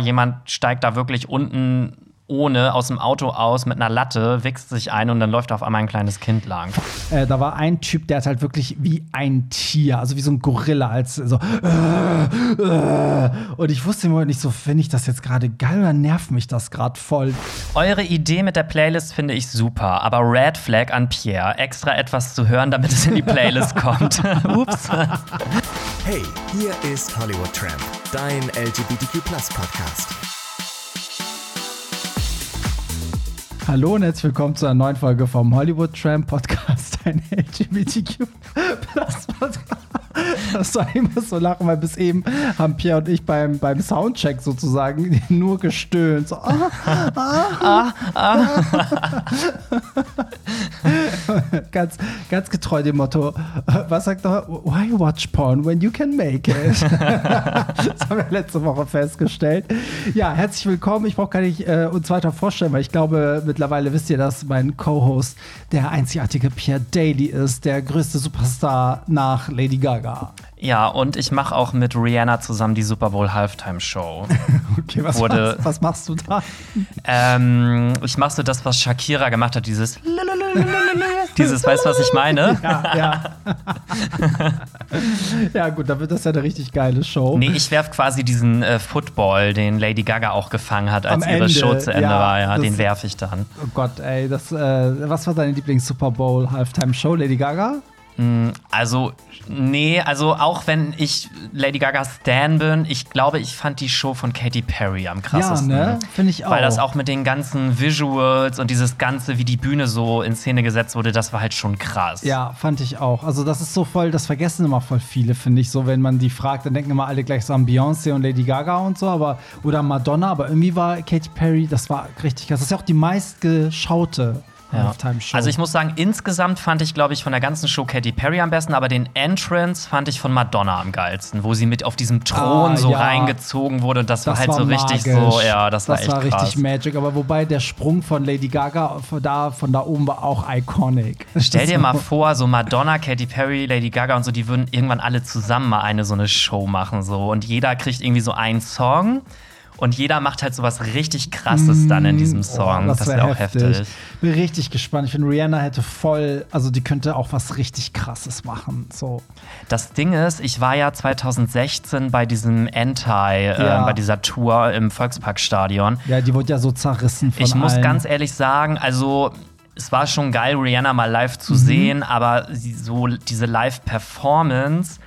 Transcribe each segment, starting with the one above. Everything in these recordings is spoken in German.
Jemand steigt da wirklich unten ohne aus dem Auto aus mit einer Latte, wächst sich ein und dann läuft auf einmal ein kleines Kind lang. Äh, da war ein Typ, der hat halt wirklich wie ein Tier, also wie so ein Gorilla, als so. Äh, äh. Und ich wusste immer nicht so, finde ich das jetzt gerade geil oder nervt mich das gerade voll? Eure Idee mit der Playlist finde ich super, aber Red Flag an Pierre, extra etwas zu hören, damit es in die Playlist kommt. Ups. Hey, hier ist Hollywood Tramp, dein LGBTQ-Podcast. Hallo und herzlich willkommen zu einer neuen Folge vom Hollywood Tram Podcast, ein LGBTQ Podcast. Das war immer so lachen, weil bis eben haben Pierre und ich beim, beim Soundcheck sozusagen nur gestöhnt. So, ah, ah, ah. ganz, ganz getreu dem Motto, was sagt er? Why watch porn when you can make it? das haben wir letzte Woche festgestellt. Ja, herzlich willkommen. Ich brauche gar nicht äh, uns weiter vorstellen, weil ich glaube, mittlerweile wisst ihr, dass mein Co-Host der einzigartige Pierre Daly ist, der größte Superstar nach Lady Gaga. Ja, und ich mache auch mit Rihanna zusammen die Super Bowl Halftime Show. okay, was, Wurde, was, was machst du da? Ähm, ich mache so das, was Shakira gemacht hat, dieses dieses, weißt du, was ich meine? Ja, ja. ja, gut, dann wird das ja eine richtig geile Show. Nee, ich werf quasi diesen äh, Football, den Lady Gaga auch gefangen hat, als Am ihre Ende, Show zu Ende ja, war. Ja, den werfe ich dann. Oh Gott, ey, das, äh, was war deine Lieblings-Super Bowl Halftime Show? Lady Gaga? Mm, also, nee, also auch wenn ich Lady Gaga Stan bin, ich glaube, ich fand die Show von Katy Perry am krassesten. Ja, ne? Finde ich auch. Weil das auch mit den ganzen Visuals und dieses Ganze, wie die Bühne so in Szene gesetzt wurde, das war halt schon krass. Ja, fand ich auch. Also, das ist so voll, das vergessen immer voll viele, finde ich. So, wenn man die fragt, dann denken immer alle gleich so an Beyoncé und Lady Gaga und so, aber oder Madonna, aber irgendwie war Katy Perry, das war richtig krass. Das ist ja auch die meistgeschaute ja. Also ich muss sagen, insgesamt fand ich, glaube ich, von der ganzen Show Katy Perry am besten, aber den Entrance fand ich von Madonna am geilsten, wo sie mit auf diesem Thron ah, so ja. reingezogen wurde. Das, das war halt war so magisch. richtig so, ja, das, das war echt war richtig magic. Aber wobei der Sprung von Lady Gaga von da, von da oben war auch iconic. Stell dir mal vor, so Madonna, Katy Perry, Lady Gaga und so, die würden irgendwann alle zusammen mal eine so eine Show machen so und jeder kriegt irgendwie so einen Song. Und jeder macht halt so was richtig krasses dann in diesem Song. Oh, das, das wäre auch heftig. heftig. Bin richtig gespannt. Ich finde, Rihanna hätte voll, also die könnte auch was richtig krasses machen. So. Das Ding ist, ich war ja 2016 bei diesem Anti, äh, ja. äh, bei dieser Tour im Volksparkstadion. Ja, die wurde ja so zerrissen von Ich muss allen. ganz ehrlich sagen, also es war schon geil, Rihanna mal live zu mhm. sehen, aber so diese Live-Performance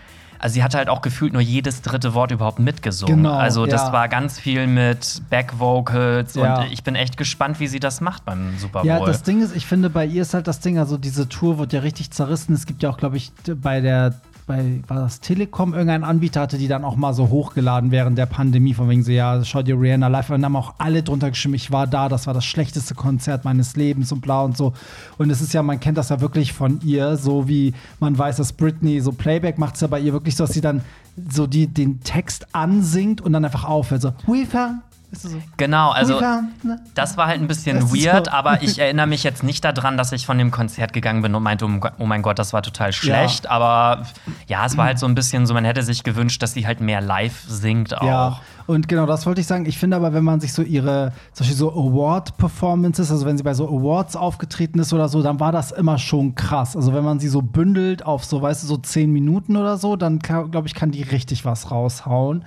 also sie hat halt auch gefühlt nur jedes dritte Wort überhaupt mitgesungen. Genau, also das ja. war ganz viel mit Backvocals ja. und ich bin echt gespannt, wie sie das macht beim Super Bowl. Ja, das Ding ist, ich finde, bei ihr ist halt das Ding, also diese Tour wird ja richtig zerrissen. Es gibt ja auch, glaube ich, bei der bei, war das Telekom, irgendein Anbieter hatte die dann auch mal so hochgeladen während der Pandemie, von wegen so, ja, schau dir Rihanna live an. Haben auch alle drunter geschrieben, ich war da, das war das schlechteste Konzert meines Lebens und bla und so. Und es ist ja, man kennt das ja wirklich von ihr, so wie man weiß, dass Britney so Playback macht es ja bei ihr wirklich so, dass sie dann so die, den Text ansingt und dann einfach aufhört. So, we found so genau, also ne? das war halt ein bisschen weird, so. aber ich erinnere mich jetzt nicht daran, dass ich von dem Konzert gegangen bin und meinte, oh mein Gott, das war total schlecht. Ja. Aber ja, es war halt so ein bisschen so, man hätte sich gewünscht, dass sie halt mehr live singt auch. Ja. Und genau, das wollte ich sagen. Ich finde aber, wenn man sich so ihre, zum Beispiel so Award-Performances, also wenn sie bei so Awards aufgetreten ist oder so, dann war das immer schon krass. Also wenn man sie so bündelt auf so, weißt du, so zehn Minuten oder so, dann glaube ich, kann die richtig was raushauen.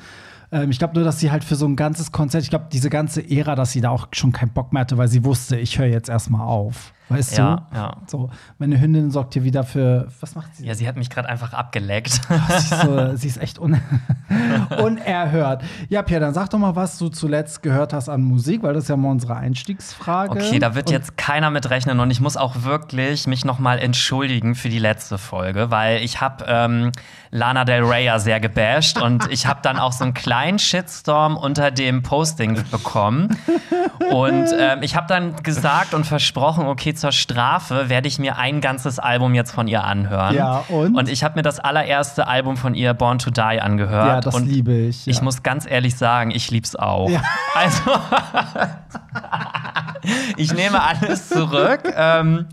Ähm, ich glaube nur, dass sie halt für so ein ganzes Konzert, ich glaube, diese ganze Ära, dass sie da auch schon keinen Bock mehr hatte, weil sie wusste, ich höre jetzt erstmal auf. Weißt ja, du? Ja. So, meine Hündin sorgt hier wieder für. Was macht sie? Ja, sie hat mich gerade einfach abgeleckt. sie, ist so, sie, ist echt un unerhört. Ja, Pierre, dann sag doch mal, was du zuletzt gehört hast an Musik, weil das ist ja mal unsere Einstiegsfrage. Okay, da wird und jetzt keiner mit rechnen und ich muss auch wirklich mich noch mal entschuldigen für die letzte Folge, weil ich habe ähm, Lana Del Rey ja sehr gebasht und ich habe dann auch so einen kleinen Shitstorm unter dem Posting bekommen. Und ähm, ich habe dann gesagt und versprochen, okay, zur Strafe werde ich mir ein ganzes Album jetzt von ihr anhören. Ja, und? Und ich habe mir das allererste Album von ihr, Born to Die, angehört. Ja, das liebe ich. Ja. Ich muss ganz ehrlich sagen, ich lieb's auch. Ja. Also, ich nehme alles zurück. ähm,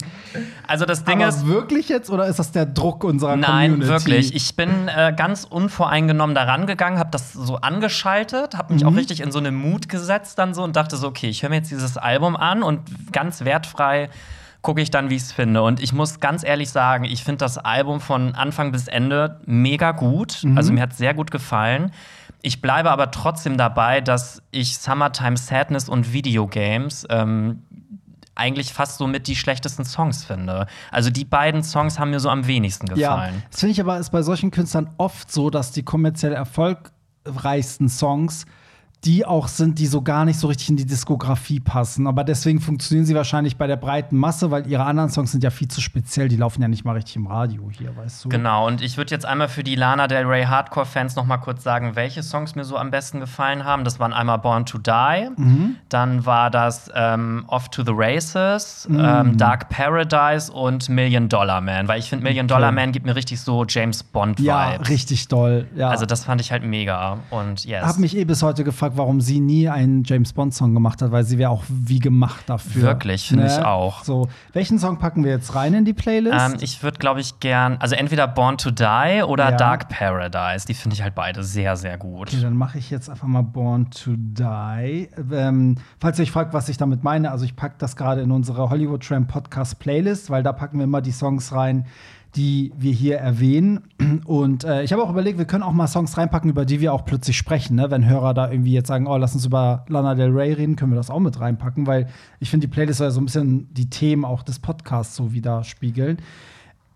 Also das Ding Aber ist, wirklich jetzt oder ist das der Druck unserer Nein, Community? wirklich. Ich bin äh, ganz unvoreingenommen da rangegangen, habe das so angeschaltet, habe mich Mhm. auch richtig in so eine Mut gesetzt dann so und dachte so, okay, ich höre mir jetzt dieses Album an und ganz wertfrei gucke ich dann, wie ich es finde. Und ich muss ganz ehrlich sagen, ich finde das Album von Anfang bis Ende mega gut. Mhm. Also mir hat sehr gut gefallen. Ich bleibe aber trotzdem dabei, dass ich Summertime Sadness und Videogames ähm, eigentlich fast so mit die schlechtesten Songs finde. Also die beiden Songs haben mir so am wenigsten Ja, gefallen. das finde ich aber ist bei solchen Künstlern oft so, dass die kommerziell erfolgreichsten Songs die auch sind, die so gar nicht so richtig in die Diskografie passen. Aber deswegen funktionieren sie wahrscheinlich bei der breiten Masse, weil ihre anderen Songs sind ja viel zu speziell. Die laufen ja nicht mal richtig im Radio hier, weißt du? Genau, und ich würde jetzt einmal für die Lana Del Rey Hardcore-Fans noch mal kurz sagen, welche Songs mir so am besten gefallen haben. Das waren einmal Born to Die, Mhm. dann war das ähm, Off to the Races, Mhm. ähm, Dark Paradise und Million Dollar Man. Weil ich finde, Million Dollar Man gibt mir richtig so James Bond-Vibes. Ja, richtig doll. Ja. Also das fand ich halt mega. Und yes. habe mich eh bis heute gefragt, warum sie nie einen James Bond Song gemacht hat, weil sie wäre auch wie gemacht dafür. Ne? Wirklich, finde ich auch. So, welchen Song packen wir jetzt rein in die Playlist? ähm, ich würde, glaube ich, gern, also entweder Born to Die oder Ja. Dark Paradise. Die finde ich halt beide sehr, sehr gut. Okay, dann mache ich jetzt einfach mal Born to Die. Ähm, falls ihr euch fragt, was ich damit meine, also ich packe das gerade in unsere Hollywood Tramp Podcast Playlist, weil da packen wir immer die Songs rein, die wir hier erwähnen. Und äh, ich habe auch überlegt, wir können auch mal Songs reinpacken, über die wir auch plötzlich sprechen. Ne? Wenn Hörer da irgendwie jetzt sagen, oh, lass uns über Lana Del Rey reden, können wir das auch mit reinpacken, weil ich finde, die Playlist soll ja so ein bisschen die Themen auch des Podcasts so widerspiegeln.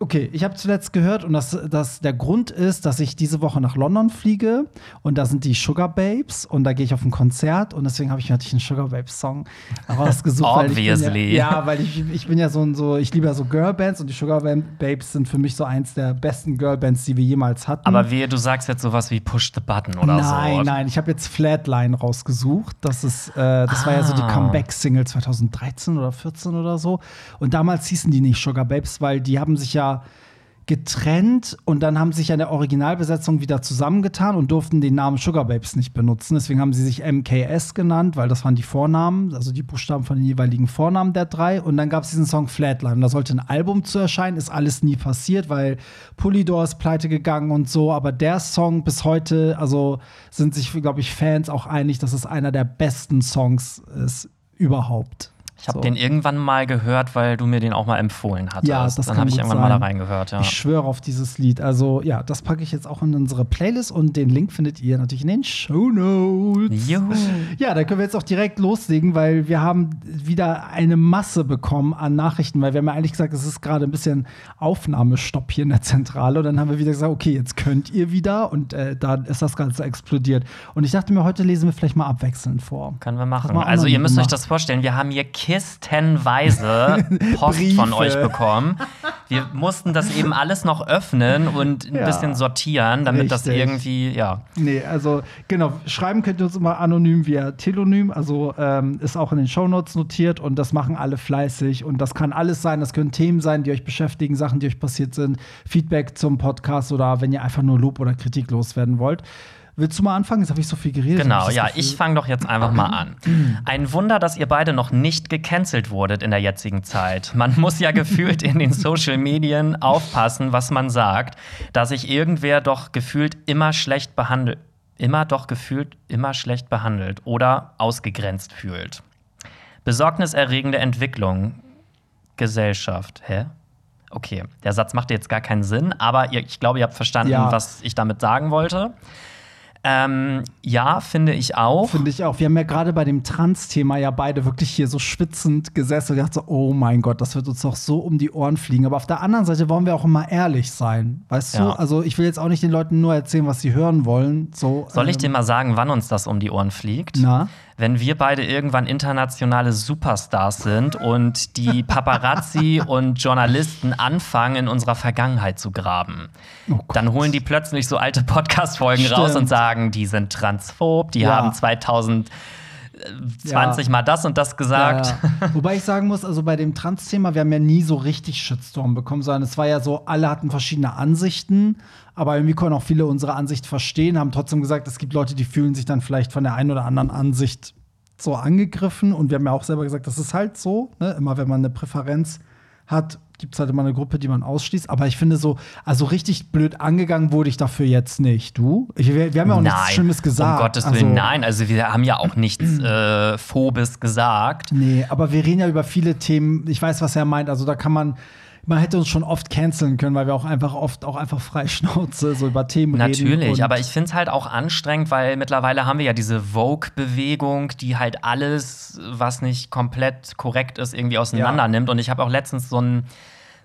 Okay, ich habe zuletzt gehört und das, das, der Grund ist, dass ich diese Woche nach London fliege und da sind die Sugar Babes und da gehe ich auf ein Konzert und deswegen habe ich natürlich einen Sugar Babes Song rausgesucht. Obviously. Ja, ja, weil ich, ich bin ja so ein, so, ich liebe ja so Girlbands und die Sugar Babes sind für mich so eins der besten Girlbands, die wir jemals hatten. Aber wehe, du sagst jetzt sowas wie Push the Button oder so. nein, nein, ich habe jetzt Flatline rausgesucht. Das ist, äh, das war ja so die Ah. Comeback-Single 2013 oder 14 oder so. Und damals hießen die nicht Sugar Babes, weil die haben sich ja getrennt und dann haben sich an der Originalbesetzung wieder zusammengetan und durften den Namen Sugar Babes nicht benutzen. Deswegen haben sie sich MKS genannt, weil das waren die Vornamen, also die Buchstaben von den jeweiligen Vornamen der drei. Und dann gab es diesen Song Flatline. Da sollte ein Album zu erscheinen, ist alles nie passiert, weil Polydor ist pleite gegangen und so. Aber der Song bis heute, also sind sich, glaube ich, Fans auch einig, dass es einer der besten Songs ist überhaupt. Ich habe So. den irgendwann mal gehört, weil du mir den auch mal empfohlen hattest. Ja, das Dann habe ich irgendwann mal sein. da reingehört, ja. Ich schwöre auf dieses Lied. Also, ja, das packe ich jetzt auch in unsere Playlist und den Link findet ihr natürlich in den Show Notes. Juhu. Ja, da können wir jetzt auch direkt loslegen, weil wir haben wieder eine Masse bekommen an Nachrichten, weil wir haben ja eigentlich gesagt, es ist gerade ein bisschen Aufnahmestopp hier in der Zentrale. Und dann haben wir wieder gesagt, okay, jetzt könnt ihr wieder und äh, dann ist das Ganze explodiert. Und ich dachte mir, heute lesen wir vielleicht mal abwechselnd vor. Können wir machen. Also ihr müsst euch gemacht. das vorstellen, wir haben hier kistenweise Post von euch bekommen. Wir mussten das eben alles noch öffnen und ein Ja. bisschen sortieren, damit das Richtig. irgendwie, ja. Nee, also genau, schreiben könnt ihr uns immer anonym via Telonym, also ähm, ist auch in den Shownotes notiert und das machen alle fleißig und das kann alles sein, das können Themen sein, die euch beschäftigen, Sachen, die euch passiert sind, Feedback zum Podcast oder wenn ihr einfach nur Lob oder Kritik loswerden wollt. Willst du mal anfangen? Jetzt habe ich so viel geredet. Genau, das ja, Gefühl- ich fange doch jetzt einfach mal an. Ein Wunder, dass ihr beide noch nicht gecancelt wurdet in der jetzigen Zeit. Man muss ja gefühlt in den Social Medien aufpassen, was man sagt, dass sich irgendwer doch gefühlt immer schlecht behandelt, immer doch gefühlt immer schlecht behandelt oder ausgegrenzt fühlt. Besorgniserregende Entwicklung. Gesellschaft. Hä? Okay, der Satz macht jetzt gar keinen Sinn, aber ich glaube, ihr habt verstanden, Ja. was ich damit sagen wollte. Ähm, ja, finde ich auch. Finde ich auch. Wir haben ja gerade bei dem Trans-Thema ja beide wirklich hier so schwitzend gesessen und gedacht so, oh mein Gott, das wird uns doch so um die Ohren fliegen. Aber auf der anderen Seite wollen wir auch immer ehrlich sein. Weißt Ja. du? Also ich will jetzt auch nicht den Leuten nur erzählen, was sie hören wollen. So, Soll ich ähm, dir mal sagen, wann uns das um die Ohren fliegt? Na? Wenn wir beide irgendwann internationale Superstars sind und die Paparazzi und Journalisten anfangen, in unserer Vergangenheit zu graben. Oh. Dann holen die plötzlich so alte Podcast-Folgen raus und sagen, die sind transphob, die Ja. haben 2020 Ja. mal das und das gesagt. Ja. Wobei ich sagen muss, also bei dem Trans-Thema, wir haben ja nie so richtig Shitstorm bekommen, sondern es war ja so, alle hatten verschiedene Ansichten, aber irgendwie konnten auch viele unsere Ansicht verstehen, haben trotzdem gesagt, es gibt Leute, die fühlen sich dann vielleicht von der einen oder anderen Ansicht so angegriffen und wir haben ja auch selber gesagt, das ist halt so, ne? immer wenn man eine Präferenz hat, gibt es halt immer eine Gruppe, die man ausschließt. Aber ich finde so, also richtig blöd angegangen wurde ich dafür jetzt nicht. Du? Ich, wir, wir, haben ja auch nein, nichts Schlimmes gesagt. Um Gottes Willen, also, nein. Also wir haben ja auch nichts äh, Phobes gesagt. Nee, aber wir reden ja über viele Themen. Ich weiß, was er meint. Also da kann man man hätte uns schon oft canceln können, weil wir auch einfach oft auch einfach frei Schnauze so über Themen Natürlich, reden. Natürlich, aber ich finde es halt auch anstrengend, weil mittlerweile haben wir ja diese Vogue-Bewegung, die halt alles, was nicht komplett korrekt ist, irgendwie auseinander ja. nimmt. Und ich habe auch letztens so ein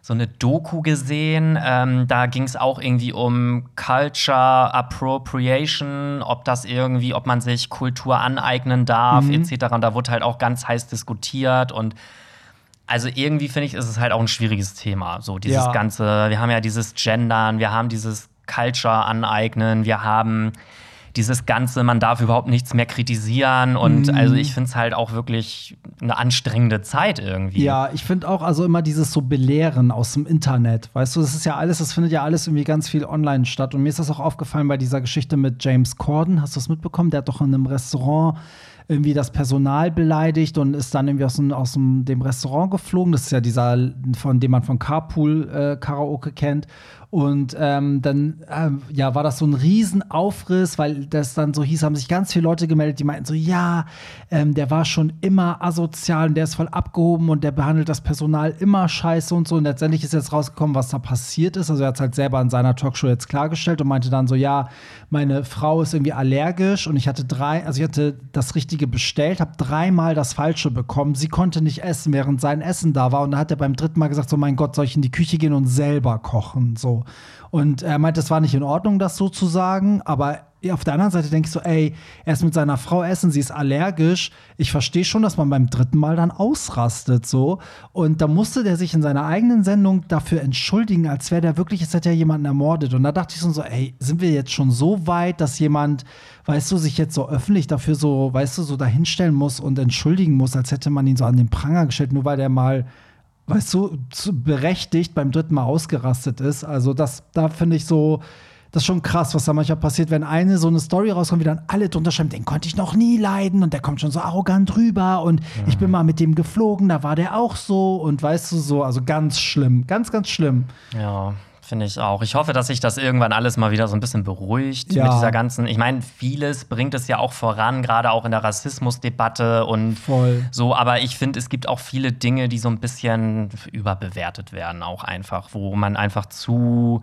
so eine Doku gesehen. Ähm, da ging es auch irgendwie um Culture Appropriation, ob das irgendwie, ob man sich Kultur aneignen darf, mhm. etc. Und da wurde halt auch ganz heiß diskutiert und also irgendwie finde ich, ist es halt auch ein schwieriges Thema. So dieses ja. ganze, wir haben ja dieses Gendern, wir haben dieses Culture aneignen, wir haben dieses ganze, man darf überhaupt nichts mehr kritisieren und mm. also ich finde es halt auch wirklich eine anstrengende Zeit irgendwie. Ja, ich finde auch also immer dieses so Belehren aus dem Internet, weißt du, das ist ja alles, das findet ja alles irgendwie ganz viel online statt und mir ist das auch aufgefallen bei dieser Geschichte mit James Corden, hast du das mitbekommen? Der hat doch in einem Restaurant irgendwie das Personal beleidigt und ist dann irgendwie aus, dem, aus dem, dem Restaurant geflogen. Das ist ja dieser, von dem man von Carpool äh, Karaoke kennt. Und ähm, dann äh, ja, war das so ein Riesenaufriss, weil das dann so hieß, haben sich ganz viele Leute gemeldet, die meinten so, ja, ähm, der war schon immer asozial und der ist voll abgehoben und der behandelt das Personal immer scheiße und so. Und letztendlich ist jetzt rausgekommen, was da passiert ist. Also er hat es halt selber in seiner Talkshow jetzt klargestellt und meinte dann so, ja, meine Frau ist irgendwie allergisch und ich hatte drei, also ich hatte das Richtige bestellt, habe dreimal das Falsche bekommen. Sie konnte nicht essen, während sein Essen da war. Und dann hat er beim dritten Mal gesagt, so mein Gott, soll ich in die Küche gehen und selber kochen? So. Und er meint, es war nicht in Ordnung, das so zu sagen, aber auf der anderen Seite denke ich so, ey, er ist mit seiner Frau essen, sie ist allergisch. Ich verstehe schon, dass man beim dritten Mal dann ausrastet, so. Und da musste der sich in seiner eigenen Sendung dafür entschuldigen, als wäre der wirklich, es hätte ja jemanden ermordet. Und da dachte ich so, ey, sind wir jetzt schon so weit, dass jemand, weißt du, sich jetzt so öffentlich dafür so, weißt du, so dahinstellen muss und entschuldigen muss, als hätte man ihn so an den Pranger gestellt, nur weil der mal weißt du, berechtigt beim dritten Mal ausgerastet ist. Also das, da finde ich so, das ist schon krass, was da manchmal passiert, wenn eine so eine Story rauskommt, wie dann alle drunter schreiben, den konnte ich noch nie leiden und der kommt schon so arrogant rüber und ja. ich bin mal mit dem geflogen, da war der auch so und weißt du so, also ganz schlimm, ganz, ganz schlimm. Ja. Finde ich auch. Ich hoffe, dass sich das irgendwann alles mal wieder so ein bisschen beruhigt ja. mit dieser ganzen. Ich meine, vieles bringt es ja auch voran, gerade auch in der Rassismusdebatte und Voll. so. Aber ich finde, es gibt auch viele Dinge, die so ein bisschen überbewertet werden, auch einfach, wo man einfach zu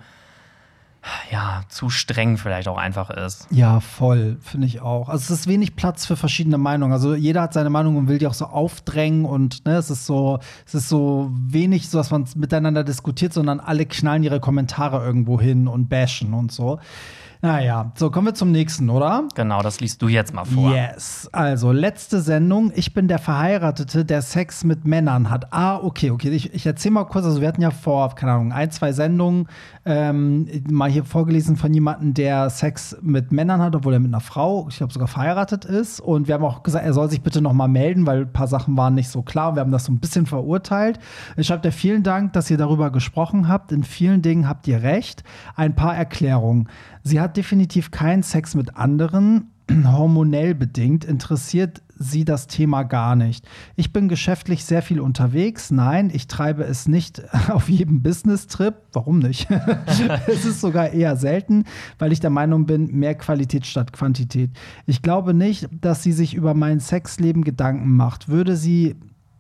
ja, zu streng vielleicht auch einfach ist. Ja, voll, finde ich auch. Also es ist wenig Platz für verschiedene Meinungen. Also jeder hat seine Meinung und will die auch so aufdrängen und ne, es ist so, es ist so wenig so, dass man miteinander diskutiert, sondern alle knallen ihre Kommentare irgendwo hin und bashen und so. Naja, so kommen wir zum nächsten, oder? Genau, das liest du jetzt mal vor. Yes. Also, letzte Sendung. Ich bin der Verheiratete, der Sex mit Männern hat. Ah, okay, okay. Ich, ich erzähle mal kurz. Also, wir hatten ja vor, keine Ahnung, ein, zwei Sendungen ähm, mal hier vorgelesen von jemandem, der Sex mit Männern hat, obwohl er mit einer Frau, ich glaube, sogar verheiratet ist. Und wir haben auch gesagt, er soll sich bitte noch mal melden, weil ein paar Sachen waren nicht so klar. Wir haben das so ein bisschen verurteilt. Ich schreibe dir vielen Dank, dass ihr darüber gesprochen habt. In vielen Dingen habt ihr recht. Ein paar Erklärungen. Sie hat definitiv keinen Sex mit anderen. Hormonell bedingt interessiert sie das Thema gar nicht. Ich bin geschäftlich sehr viel unterwegs. Nein, ich treibe es nicht auf jedem Business-Trip. Warum nicht? es ist sogar eher selten, weil ich der Meinung bin, mehr Qualität statt Quantität. Ich glaube nicht, dass sie sich über mein Sexleben Gedanken macht. Würde sie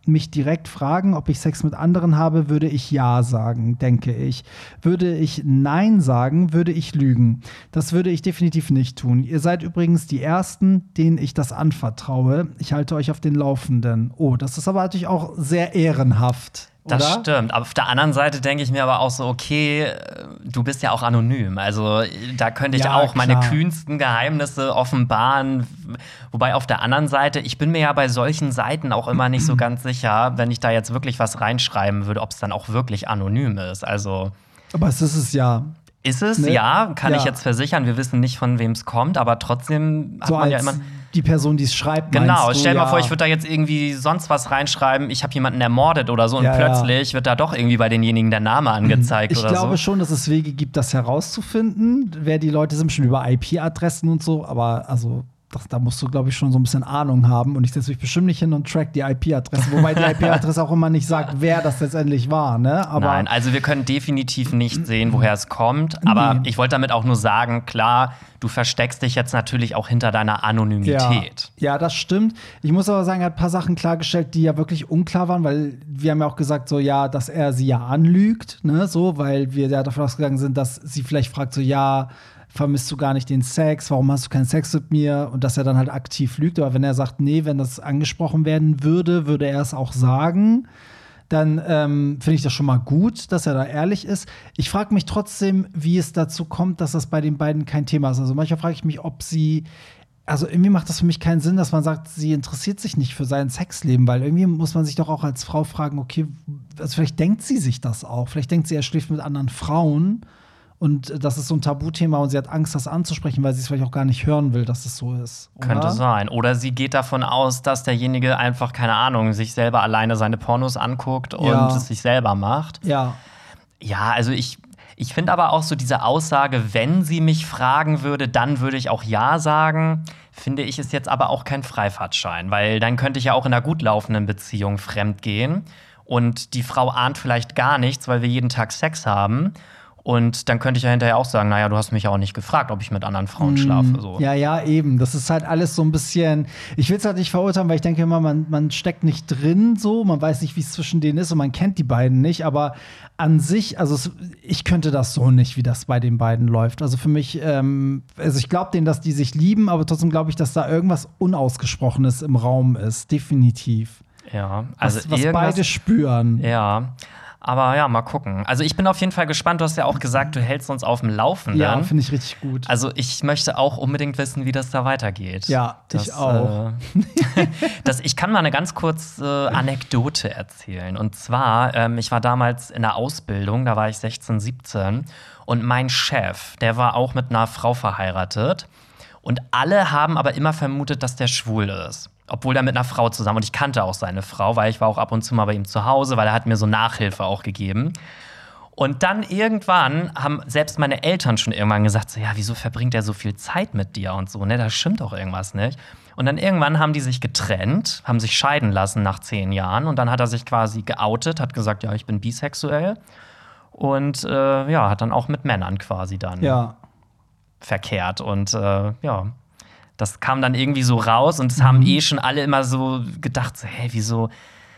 mich direkt fragen, ob ich Sex mit anderen habe, würde ich Ja sagen, denke ich. Würde ich Nein sagen, würde ich lügen. Das würde ich definitiv nicht tun. Ihr seid übrigens die Ersten, denen ich das anvertraue. Ich halte euch auf den Laufenden. Oh, das ist aber natürlich auch sehr ehrenhaft. Das oder? stimmt. Aber auf der anderen Seite denke ich mir aber auch so, okay, du bist ja auch anonym. Also da könnte ich ja, auch klar. meine kühnsten Geheimnisse offenbaren. Wobei auf der anderen Seite, ich bin mir ja bei solchen Seiten auch immer nicht so ganz sicher, wenn ich da jetzt wirklich was reinschreiben würde, ob es dann auch wirklich anonym ist. Also. Aber es ist es ja. Ist es? Ne? Ja, kann ja. ich jetzt versichern. Wir wissen nicht, von wem es kommt, aber trotzdem hat so man ja immer die Person, die es schreibt. Genau, stell dir ja. mal vor, ich würde da jetzt irgendwie sonst was reinschreiben, ich habe jemanden ermordet oder so und ja, plötzlich ja. wird da doch irgendwie bei denjenigen der Name angezeigt ich oder so. Ich glaube so. schon, dass es Wege gibt, das herauszufinden, wer die Leute sind, schon über IP-Adressen und so, aber also das, da musst du, glaube ich, schon so ein bisschen Ahnung haben. Und ich setze mich bestimmt nicht hin und track die IP-Adresse, wobei die IP-Adresse auch immer nicht sagt, wer das letztendlich war. Ne? Aber Nein, also wir können definitiv nicht sehen, woher es kommt. Aber nee. ich wollte damit auch nur sagen, klar, du versteckst dich jetzt natürlich auch hinter deiner Anonymität. Ja, ja, das stimmt. Ich muss aber sagen, er hat ein paar Sachen klargestellt, die ja wirklich unklar waren, weil wir haben ja auch gesagt, so ja, dass er sie ja anlügt, ne, so, weil wir ja davon ausgegangen sind, dass sie vielleicht fragt, so ja, vermisst du gar nicht den Sex, warum hast du keinen Sex mit mir? Und dass er dann halt aktiv lügt. Aber wenn er sagt, nee, wenn das angesprochen werden würde, würde er es auch sagen. Dann ähm, finde ich das schon mal gut, dass er da ehrlich ist. Ich frage mich trotzdem, wie es dazu kommt, dass das bei den beiden kein Thema ist. Also manchmal frage ich mich, ob sie also irgendwie macht das für mich keinen Sinn, dass man sagt, sie interessiert sich nicht für sein Sexleben, weil irgendwie muss man sich doch auch als Frau fragen, okay, also vielleicht denkt sie sich das auch. Vielleicht denkt sie, er schläft mit anderen Frauen und das ist so ein Tabuthema und sie hat Angst, das anzusprechen, weil sie es vielleicht auch gar nicht hören will, dass es so ist. Oder? Könnte sein. Oder sie geht davon aus, dass derjenige einfach, keine Ahnung, sich selber alleine seine Pornos anguckt und ja. es sich selber macht. Ja. Ja, also ich, ich finde aber auch so diese Aussage, wenn sie mich fragen würde, dann würde ich auch Ja sagen, finde ich ist jetzt aber auch kein Freifahrtschein, weil dann könnte ich ja auch in einer gut laufenden Beziehung fremd gehen und die Frau ahnt vielleicht gar nichts, weil wir jeden Tag Sex haben. Und dann könnte ich ja hinterher auch sagen, naja, du hast mich ja auch nicht gefragt, ob ich mit anderen Frauen schlafe. So. Ja, ja, eben. Das ist halt alles so ein bisschen. Ich will es halt nicht verurteilen, weil ich denke immer, man, man steckt nicht drin so, man weiß nicht, wie es zwischen denen ist und man kennt die beiden nicht. Aber an sich, also es, ich könnte das so nicht, wie das bei den beiden läuft. Also für mich, ähm, also ich glaube denen, dass die sich lieben, aber trotzdem glaube ich, dass da irgendwas Unausgesprochenes im Raum ist. Definitiv. Ja, also was, was beide spüren. Ja. Aber ja, mal gucken. Also ich bin auf jeden Fall gespannt. Du hast ja auch gesagt, du hältst uns auf dem Laufenden. Ja, finde ich richtig gut. Also ich möchte auch unbedingt wissen, wie das da weitergeht. Ja, das, ich auch. Äh, das, ich kann mal eine ganz kurze Anekdote erzählen. Und zwar, ähm, ich war damals in der Ausbildung, da war ich 16, 17. Und mein Chef, der war auch mit einer Frau verheiratet. Und alle haben aber immer vermutet, dass der schwul ist obwohl er mit einer Frau zusammen und ich kannte auch seine Frau, weil ich war auch ab und zu mal bei ihm zu Hause, weil er hat mir so Nachhilfe auch gegeben. Und dann irgendwann haben selbst meine Eltern schon irgendwann gesagt, so, ja, wieso verbringt er so viel Zeit mit dir und so, ne? Da stimmt doch irgendwas nicht. Und dann irgendwann haben die sich getrennt, haben sich scheiden lassen nach zehn Jahren und dann hat er sich quasi geoutet, hat gesagt, ja, ich bin bisexuell und äh, ja, hat dann auch mit Männern quasi dann ja. verkehrt und äh, ja, das kam dann irgendwie so raus und es mhm. haben eh schon alle immer so gedacht, so, hey, wieso,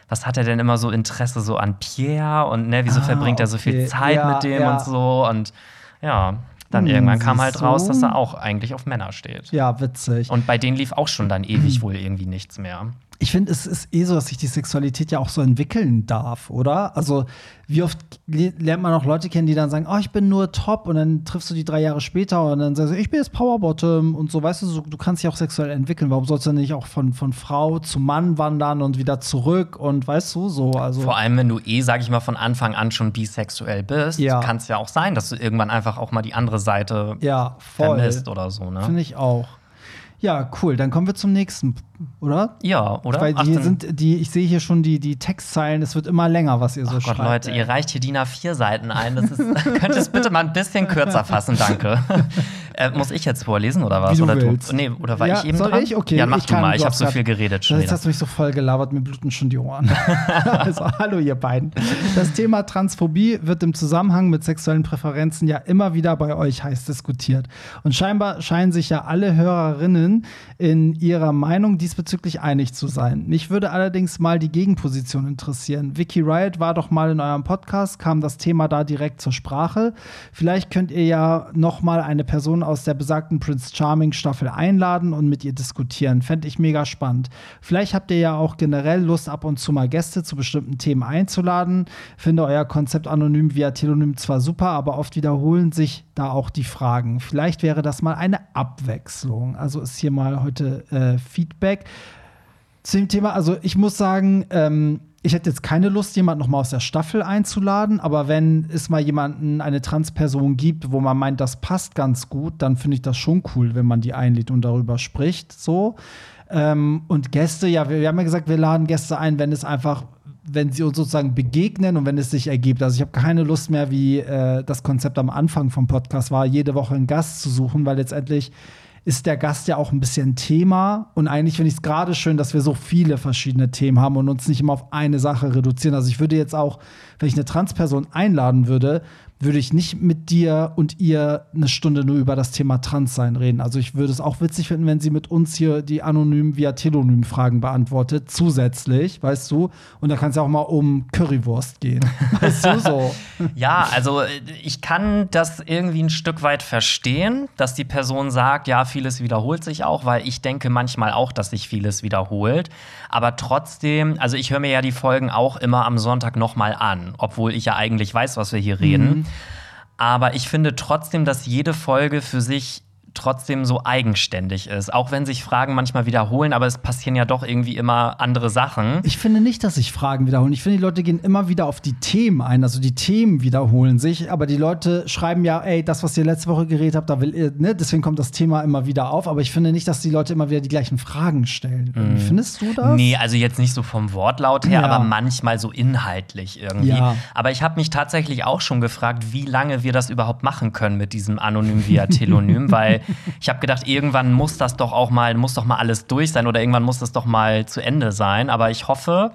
was hat er denn immer so Interesse so an Pierre und ne, wieso ah, verbringt er so viel Zeit ja, mit dem ja. und so und ja, dann hm, irgendwann kam halt so? raus, dass er auch eigentlich auf Männer steht. Ja, witzig. Und bei denen lief auch schon dann ewig wohl irgendwie nichts mehr ich finde, es ist eh so, dass sich die Sexualität ja auch so entwickeln darf, oder? Also, wie oft lernt man auch Leute kennen, die dann sagen, oh, ich bin nur top und dann triffst du die drei Jahre später und dann sagst du, ich bin jetzt Powerbottom und so, weißt du, so, du kannst dich auch sexuell entwickeln. Warum sollst du dann nicht auch von, von Frau zu Mann wandern und wieder zurück und weißt du, so, also. Vor allem, wenn du eh, sag ich mal, von Anfang an schon bisexuell bist, ja. kann es ja auch sein, dass du irgendwann einfach auch mal die andere Seite ja, vermisst oder so, ne? Finde ich auch. Ja, cool. Dann kommen wir zum nächsten, oder? Ja, oder? Weil hier sind die, ich sehe hier schon die, die Textzeilen, es wird immer länger, was ihr so Ach Gott, schreibt. Leute, ey. ihr reicht hier DIN A4 Seiten ein. Das ist, könnt ihr es bitte mal ein bisschen kürzer fassen, danke. äh, muss ich jetzt vorlesen oder was? Wie du oder willst. Du? Nee, oder war ja, ich eben soll dran? ich? Okay. Ja, mach ich du mal, ich habe so viel geredet schon. Jetzt hast du mich so voll gelabert, mir bluten schon die Ohren. also, hallo ihr beiden. Das Thema Transphobie wird im Zusammenhang mit sexuellen Präferenzen ja immer wieder bei euch heiß diskutiert. Und scheinbar scheinen sich ja alle Hörerinnen in ihrer Meinung diesbezüglich einig zu sein. Mich würde allerdings mal die Gegenposition interessieren. Vicky Riot war doch mal in eurem Podcast, kam das Thema da direkt zur Sprache. Vielleicht könnt ihr ja noch mal eine Person aus der besagten Prince Charming Staffel einladen und mit ihr diskutieren. Fände ich mega spannend. Vielleicht habt ihr ja auch generell Lust, ab und zu mal Gäste zu bestimmten Themen einzuladen. Finde euer Konzept anonym via Telonym zwar super, aber oft wiederholen sich da auch die Fragen. Vielleicht wäre das mal eine Abwechslung. Also ist hier mal heute äh, Feedback. Zu dem Thema, also ich muss sagen, ähm, ich hätte jetzt keine Lust, jemanden noch mal aus der Staffel einzuladen, aber wenn es mal jemanden, eine Transperson gibt, wo man meint, das passt ganz gut, dann finde ich das schon cool, wenn man die einlädt und darüber spricht. So. Ähm, und Gäste, ja, wir, wir, haben ja gesagt, wir laden Gäste ein, wenn es einfach, wenn sie uns sozusagen begegnen und wenn es sich ergibt. Also ich habe keine Lust mehr, wie äh, das Konzept am Anfang vom Podcast war, jede Woche einen Gast zu suchen, weil letztendlich ist der Gast ja auch ein bisschen Thema. Und eigentlich finde ich es gerade schön, dass wir so viele verschiedene Themen haben und uns nicht immer auf eine Sache reduzieren. Also ich würde jetzt auch, wenn ich eine Transperson einladen würde, würde ich nicht mit dir und ihr eine Stunde nur über das Thema Transsein reden. Also ich würde es auch witzig finden, wenn sie mit uns hier die anonym via Telonym Fragen beantwortet, zusätzlich, weißt du? Und da kann es ja auch mal um Currywurst gehen. Weißt du so? Ja, also ich kann das irgendwie ein Stück weit verstehen, dass die Person sagt, ja, vieles wiederholt sich auch, weil ich denke manchmal auch, dass sich vieles wiederholt. Aber trotzdem, also ich höre mir ja die Folgen auch immer am Sonntag nochmal an, obwohl ich ja eigentlich weiß, was wir hier reden. Aber ich finde trotzdem, dass jede Folge für sich trotzdem so eigenständig ist. Auch wenn sich Fragen manchmal wiederholen, aber es passieren ja doch irgendwie immer andere Sachen. Ich finde nicht, dass sich Fragen wiederholen. Ich finde, die Leute gehen immer wieder auf die Themen ein. Also die Themen wiederholen sich, aber die Leute schreiben ja, ey, das, was ihr letzte Woche geredet habt, da will ihr, ne? Deswegen kommt das Thema immer wieder auf. Aber ich finde nicht, dass die Leute immer wieder die gleichen Fragen stellen. Mhm. Findest du das? Nee, also jetzt nicht so vom Wortlaut her, Ja. aber manchmal so inhaltlich irgendwie. Ja. Aber ich habe mich tatsächlich auch schon gefragt, wie lange wir das überhaupt machen können mit diesem Anonym via Telonym, weil ich habe gedacht, irgendwann muss das doch auch mal, muss doch mal alles durch sein oder irgendwann muss das doch mal zu Ende sein. Aber ich hoffe,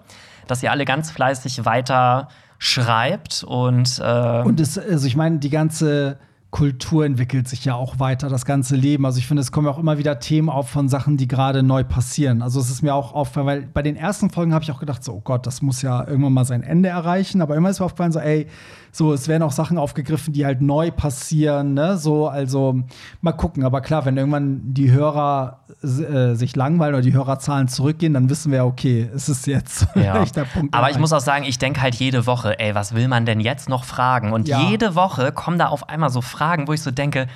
dass ihr alle ganz fleißig weiter schreibt und, äh, Und es, also ich meine, die ganze Kultur entwickelt sich ja auch weiter, das ganze Leben. Also ich finde, es kommen ja auch immer wieder Themen auf von Sachen, die gerade neu passieren. Also es ist mir auch aufgefallen, weil bei den ersten Folgen habe ich auch gedacht, so, oh Gott, das muss ja irgendwann mal sein Ende erreichen. Aber immer ist mir aufgefallen, so, ey, so, es werden auch Sachen aufgegriffen, die halt neu passieren, ne? So, also mal gucken. Aber klar, wenn irgendwann die Hörer äh, sich langweilen oder die Hörerzahlen zurückgehen, dann wissen wir, okay, es ist jetzt Ja. der Punkt. Aber ich erreicht. muss auch sagen, ich denke halt jede Woche, ey, was will man denn jetzt noch fragen? Und Ja. jede Woche kommen da auf einmal so Fragen, wo ich so denke,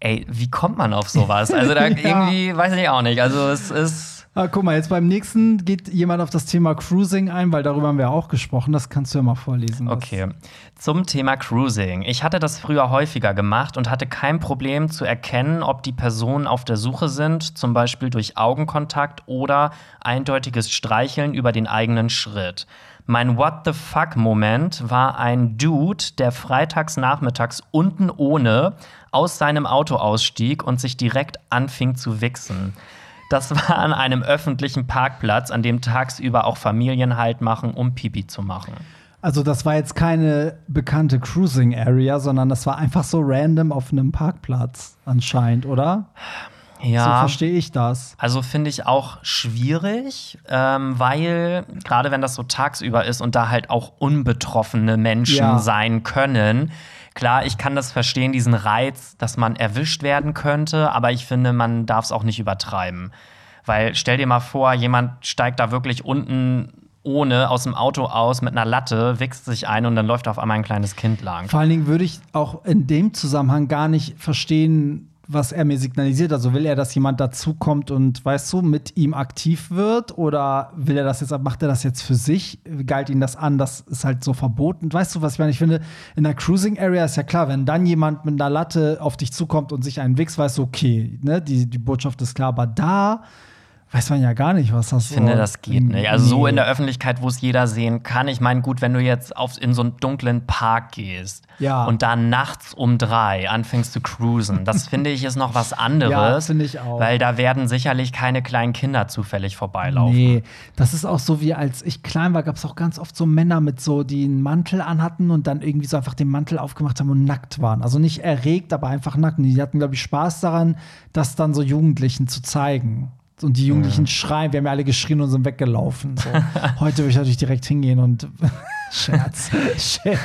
ey, wie kommt man auf sowas? Also da Ja. irgendwie, weiß ich auch nicht. Also es ist. Ah, guck mal, jetzt beim nächsten geht jemand auf das Thema Cruising ein, weil darüber haben wir auch gesprochen. Das kannst du ja mal vorlesen. Okay. Zum Thema Cruising. Ich hatte das früher häufiger gemacht und hatte kein Problem zu erkennen, ob die Personen auf der Suche sind, zum Beispiel durch Augenkontakt oder eindeutiges Streicheln über den eigenen Schritt. Mein What the fuck-Moment war ein Dude, der freitags nachmittags unten ohne aus seinem Auto ausstieg und sich direkt anfing zu wichsen. Das war an einem öffentlichen Parkplatz, an dem tagsüber auch Familien Halt machen, um Pipi zu machen. Also, das war jetzt keine bekannte Cruising Area, sondern das war einfach so random auf einem Parkplatz anscheinend, oder? So Ja. verstehe ich das. Also finde ich auch schwierig, ähm, weil gerade wenn das so tagsüber ist und da halt auch unbetroffene Menschen Ja. sein können. Klar, ich kann das verstehen, diesen Reiz, dass man erwischt werden könnte, aber ich finde, man darf es auch nicht übertreiben. Weil stell dir mal vor, jemand steigt da wirklich unten ohne aus dem Auto aus mit einer Latte, wichst sich ein und dann läuft auf einmal ein kleines Kind lang. Vor allen Dingen würde ich auch in dem Zusammenhang gar nicht verstehen, was er mir signalisiert. Also will er, dass jemand dazukommt und, weißt du, mit ihm aktiv wird? Oder will er das jetzt, macht er das jetzt für sich? Galt ihm das an? Das ist halt so verboten. Weißt du, was ich meine? Ich finde, in der Cruising Area ist ja klar, wenn dann jemand mit einer Latte auf dich zukommt und sich einen wichst, weißt du, okay, ne, die, die Botschaft ist klar. Aber da weiß man ja gar nicht, was das Ich finde, das geht nicht. Also so in der Öffentlichkeit, wo es jeder sehen kann. Ich meine, gut, wenn du jetzt auf, in so einen dunklen Park gehst Ja. und da nachts um drei anfängst zu cruisen, das finde ich ist noch was anderes. Ja, finde ich auch. Weil da werden sicherlich keine kleinen Kinder zufällig vorbeilaufen. Nee, das ist auch so wie als ich klein war, gab es auch ganz oft so Männer mit so, die einen Mantel anhatten und dann irgendwie so einfach den Mantel aufgemacht haben und nackt waren. Also nicht erregt, aber einfach nackt. Die hatten, glaube ich, Spaß daran, das dann so Jugendlichen zu zeigen. Und die Jugendlichen schreien, wir haben ja alle geschrien und sind weggelaufen. So. Heute würde ich natürlich direkt hingehen und Scherz. Scherz.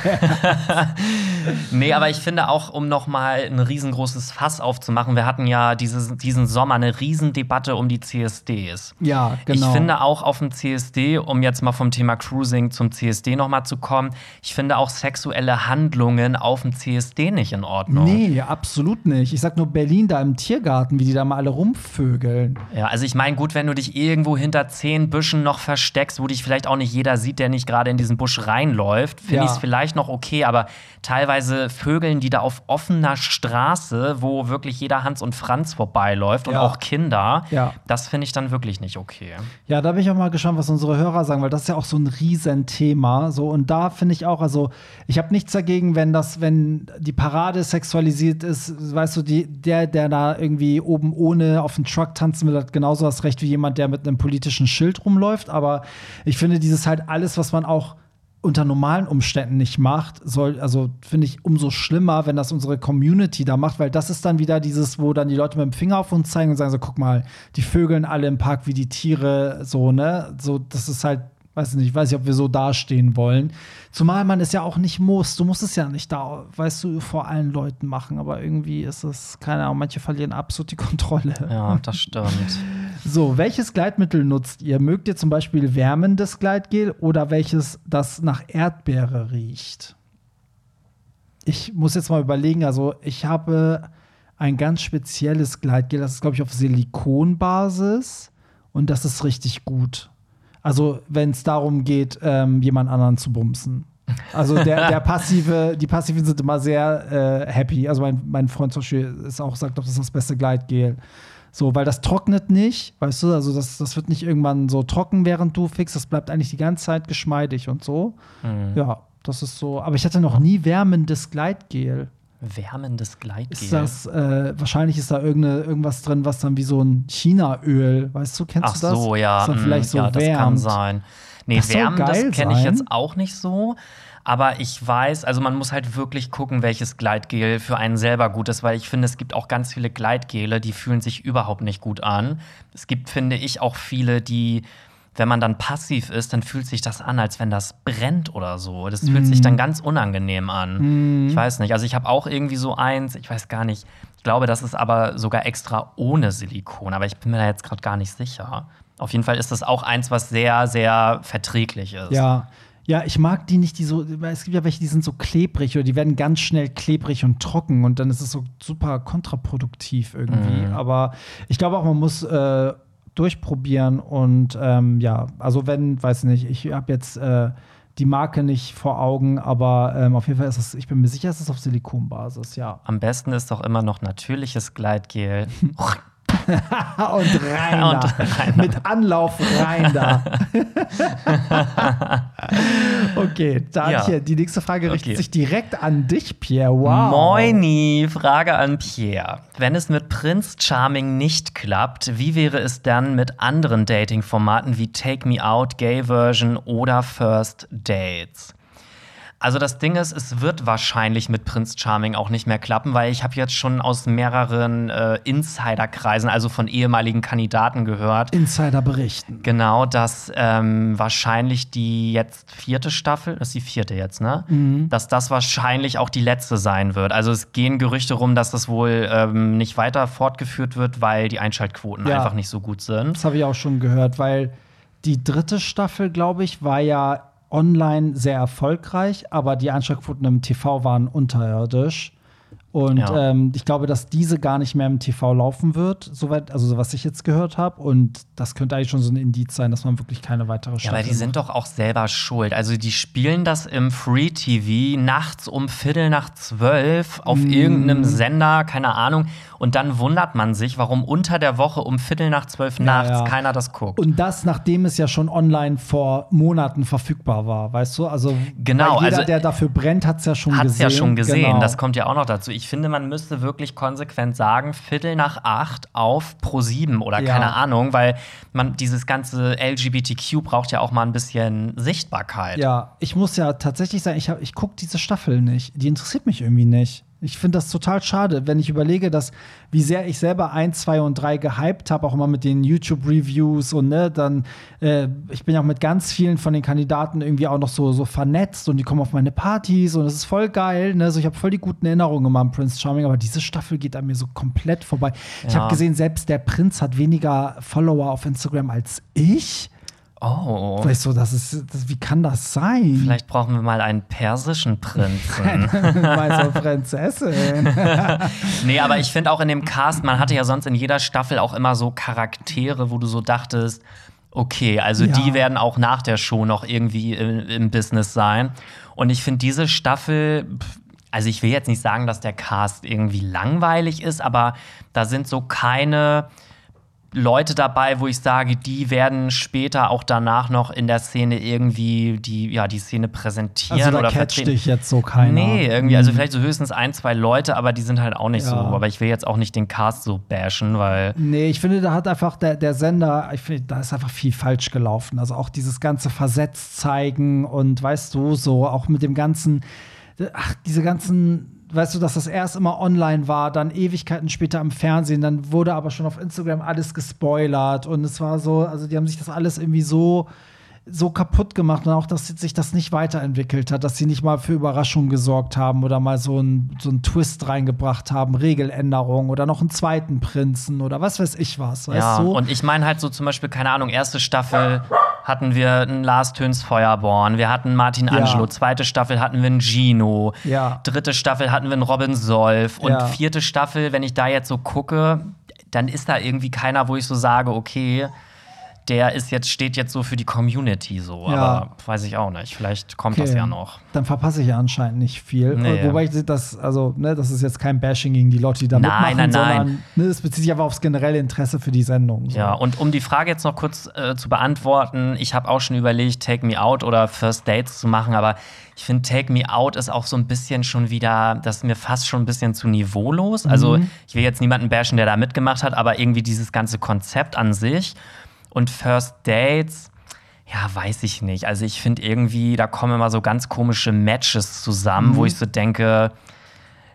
Nee, aber ich finde auch, um noch mal ein riesengroßes Fass aufzumachen, wir hatten ja dieses, diesen Sommer eine Riesendebatte um die CSDs. Ja, genau. Ich finde auch auf dem CSD, um jetzt mal vom Thema Cruising zum CSD noch mal zu kommen, ich finde auch sexuelle Handlungen auf dem CSD nicht in Ordnung. Nee, absolut nicht. Ich sag nur Berlin da im Tiergarten, wie die da mal alle rumvögeln. Ja, also ich meine, gut, wenn du dich irgendwo hinter zehn Büschen noch versteckst, wo dich vielleicht auch nicht jeder sieht, der nicht gerade in diesen Busch reinläuft, finde Ja. ich es vielleicht noch okay, aber teilweise vögeln die da auf offener Straße, wo wirklich jeder Hans und Franz vorbeiläuft und Ja. auch Kinder. Ja. Das finde ich dann wirklich nicht okay. Ja, da bin ich auch mal gespannt, was unsere Hörer sagen, weil das ist ja auch so ein Riesenthema. So, und da finde ich auch, also ich habe nichts dagegen, wenn das, wenn die Parade sexualisiert ist, weißt du, die, der, der da irgendwie oben ohne auf dem Truck tanzen will, hat genauso das Recht wie jemand, der mit einem politischen Schild rumläuft. Aber ich finde, dieses halt alles, was man auch unter normalen Umständen nicht macht, soll, also finde ich umso schlimmer, wenn das unsere Community da macht, weil das ist dann wieder dieses, wo dann die Leute mit dem Finger auf uns zeigen und sagen so, guck mal, die Vögeln alle im Park wie die Tiere, so, ne? So, das ist halt, weiß nicht, weiß nicht, ob wir so dastehen wollen. Zumal man es ja auch nicht muss. Du musst es ja nicht da, weißt du, vor allen Leuten machen, aber irgendwie ist es, keine Ahnung, manche verlieren absolut die Kontrolle. Ja, das stimmt. So, welches Gleitmittel nutzt ihr? Mögt ihr zum Beispiel wärmendes Gleitgel oder welches, das nach Erdbeere riecht? Ich muss jetzt mal überlegen, also ich habe ein ganz spezielles Gleitgel, das ist, glaube ich, auf Silikonbasis und das ist richtig gut. Also, wenn es darum geht, ähm, jemand anderen zu bumsen. Also der, der passive, die Passiven sind immer sehr äh, happy. Also mein, mein Freund zum Beispiel ist auch sagt, das ist das beste Gleitgel. So, weil das trocknet nicht, weißt du, also das, das wird nicht irgendwann so trocken, während du fixst. Das bleibt eigentlich die ganze Zeit geschmeidig und so. Ja, das ist so. Aber ich hatte noch nie wärmendes Gleitgel. Wärmendes Gleitgel. Ist das, äh, wahrscheinlich ist da irgende, irgendwas drin, was dann wie so ein China-Öl, weißt du, kennst Ach du das? so, ja. Ist dann mm, vielleicht so ja, das wärmt. kann sein. Nee, Das Wärmen, das kenne ich jetzt auch nicht so. Aber ich weiß, also man muss halt wirklich gucken, welches Gleitgel für einen selber gut ist, weil ich finde, es gibt auch ganz viele Gleitgele, die fühlen sich überhaupt nicht gut an. Es gibt, finde ich, auch viele, die, wenn man dann passiv ist, dann fühlt sich das an, als wenn das brennt oder so. Das fühlt sich Mhm. dann ganz unangenehm an. Ich weiß nicht. Also ich habe auch irgendwie so eins, ich weiß gar nicht. Ich glaube, das ist aber sogar extra ohne Silikon, aber ich bin mir da jetzt gerade gar nicht sicher. Auf jeden Fall ist das auch eins, was sehr, sehr verträglich ist. Ja. Ja, ich mag die nicht, die so, weil es gibt ja welche, die sind so klebrig oder die werden ganz schnell klebrig und trocken und dann ist es so super kontraproduktiv irgendwie. Mhm. Aber ich glaube auch, man muss äh, durchprobieren und ähm, ja, also wenn, weiß nicht, ich habe jetzt äh, die Marke nicht vor Augen, aber ähm, auf jeden Fall ist es, ich bin mir sicher, es ist auf Silikonbasis, ja. Am besten ist doch immer noch natürliches Gleitgel. und rein da. Und rein da. Mit Anlauf rein da. okay, dann Ja. die nächste Frage richtet Okay. sich direkt an dich, Pierre. Wow. Moini, Frage an Pierre. Wenn es mit Prince Charming nicht klappt, wie wäre es dann mit anderen Dating-Formaten wie Take Me Out, Gay Version oder First Dates? Also das Ding ist, es wird wahrscheinlich mit Prince Charming auch nicht mehr klappen, weil ich habe jetzt schon aus mehreren äh, Insiderkreisen, also von ehemaligen Kandidaten gehört, Insider berichten. Genau, dass ähm, wahrscheinlich die jetzt vierte Staffel, das ist die vierte jetzt, ne? Dass das wahrscheinlich auch die letzte sein wird. Also es gehen Gerüchte rum, dass das wohl ähm, nicht weiter fortgeführt wird, weil die Einschaltquoten Ja. einfach nicht so gut sind. Das habe ich auch schon gehört, weil die dritte Staffel, glaube ich, war ja online sehr erfolgreich, aber die Einschaltquoten im TV waren unterirdisch. Und Ja. ähm, ich glaube, dass diese gar nicht mehr im TV laufen wird, soweit, also so was ich jetzt gehört habe. Und das könnte eigentlich schon so ein Indiz sein, dass man wirklich keine weitere Ja, Staffel aber die sind doch auch selber schuld. Also die spielen das im Free TV nachts um Viertel nach zwölf auf Mm. irgendeinem Sender, keine Ahnung. Und dann wundert man sich, warum unter der Woche um Viertel nach zwölf nachts ja. keiner das guckt. Und das, nachdem es ja schon online vor Monaten verfügbar war, weißt du? Also Genau, jeder, also- der dafür brennt, hat es ja schon Hat es gesehen. ja schon gesehen, Genau. das kommt ja auch noch dazu. Ich finde, man müsste wirklich konsequent sagen, Viertel nach acht auf Pro 7 oder Ja. keine Ahnung, weil man dieses ganze LGBTQ braucht ja auch mal ein bisschen Sichtbarkeit. Ja, ich muss ja tatsächlich sagen, ich, hab- ich gucke diese Staffel nicht. Die interessiert mich irgendwie nicht. Ich finde das total schade, wenn ich überlege, dass wie sehr ich selber 1, 2 und 3 gehypt habe, auch immer mit den YouTube-Reviews und ne, dann, äh, ich bin ja auch mit ganz vielen von den Kandidaten irgendwie auch noch so, so vernetzt und die kommen auf meine Partys und das ist voll geil, ne? So, ich habe voll die guten Erinnerungen immer an Prince Charming, aber diese Staffel geht an mir so komplett vorbei. Ich Ja. habe gesehen, selbst der Prinz hat weniger Follower auf Instagram als ich. Oh. Weißt du, das ist, das, wie kann das sein? Vielleicht brauchen wir mal einen persischen Prinzen. Meine Prinzessin. nee, aber ich finde auch in dem Cast, man hatte ja sonst in jeder Staffel auch immer so Charaktere, wo du so dachtest, okay, also Ja. die werden auch nach der Show noch irgendwie im, im Business sein. Und ich finde diese Staffel, also ich will jetzt nicht sagen, dass der Cast irgendwie langweilig ist, aber da sind so keine Leute dabei, wo ich sage, die werden später auch danach noch in der Szene irgendwie die, ja, die Szene präsentieren Also da oder vertreten. dich jetzt so keiner. Nee, irgendwie, also Hm. vielleicht so höchstens ein, zwei Leute, aber die sind halt auch nicht Ja. so. Aber ich will jetzt auch nicht den Cast so bashen, weil. Nee, ich finde, da hat einfach der, der Sender, ich finde, da ist einfach viel falsch gelaufen. Also auch dieses ganze Versetzt zeigen und weißt du, so auch mit dem ganzen, ach, diese ganzen, weißt du, dass das erst immer online war, dann Ewigkeiten später im Fernsehen, dann wurde aber schon auf Instagram alles gespoilert und es war so, also die haben sich das alles irgendwie so so kaputt gemacht und auch, dass sich das nicht weiterentwickelt hat, dass sie nicht mal für Überraschungen gesorgt haben oder mal so einen so einen Twist reingebracht haben, Regeländerungen oder noch einen zweiten Prinzen oder was weiß ich was, weißt Ja, du? und ich meine halt so zum Beispiel, keine Ahnung, erste Staffel hatten wir einen Lars Töns Feuerborn, wir hatten Martin Ja. Angelo, zweite Staffel hatten wir einen Gino, Ja. dritte Staffel hatten wir einen Robin Solf und Ja. vierte Staffel, wenn ich da jetzt so gucke, dann ist da irgendwie keiner, wo ich so sage, okay, der ist jetzt, steht jetzt so für die Community so. Ja. Aber weiß ich auch nicht. Vielleicht kommt das Okay. ja noch. Dann verpasse ich ja anscheinend nicht viel. Nee. Wobei ich das, also, ne, das ist jetzt kein Bashing gegen die Leute, die da Nein, mitmachen, nein, nein. sondern ne, es bezieht sich einfach aufs generelle Interesse für die Sendung. So. Ja, und um die Frage jetzt noch kurz äh, zu beantworten, ich habe auch schon überlegt, Take Me Out oder First Dates zu machen, aber ich finde, Take Me Out ist auch so ein bisschen schon wieder, das ist mir fast schon ein bisschen zu niveaulos. Also, Mhm. ich will jetzt niemanden bashen, der da mitgemacht hat, aber irgendwie dieses ganze Konzept an sich und First Dates. Ja, weiß ich nicht. Also ich finde irgendwie, da kommen immer so ganz komische Matches zusammen, Mhm. wo ich so denke,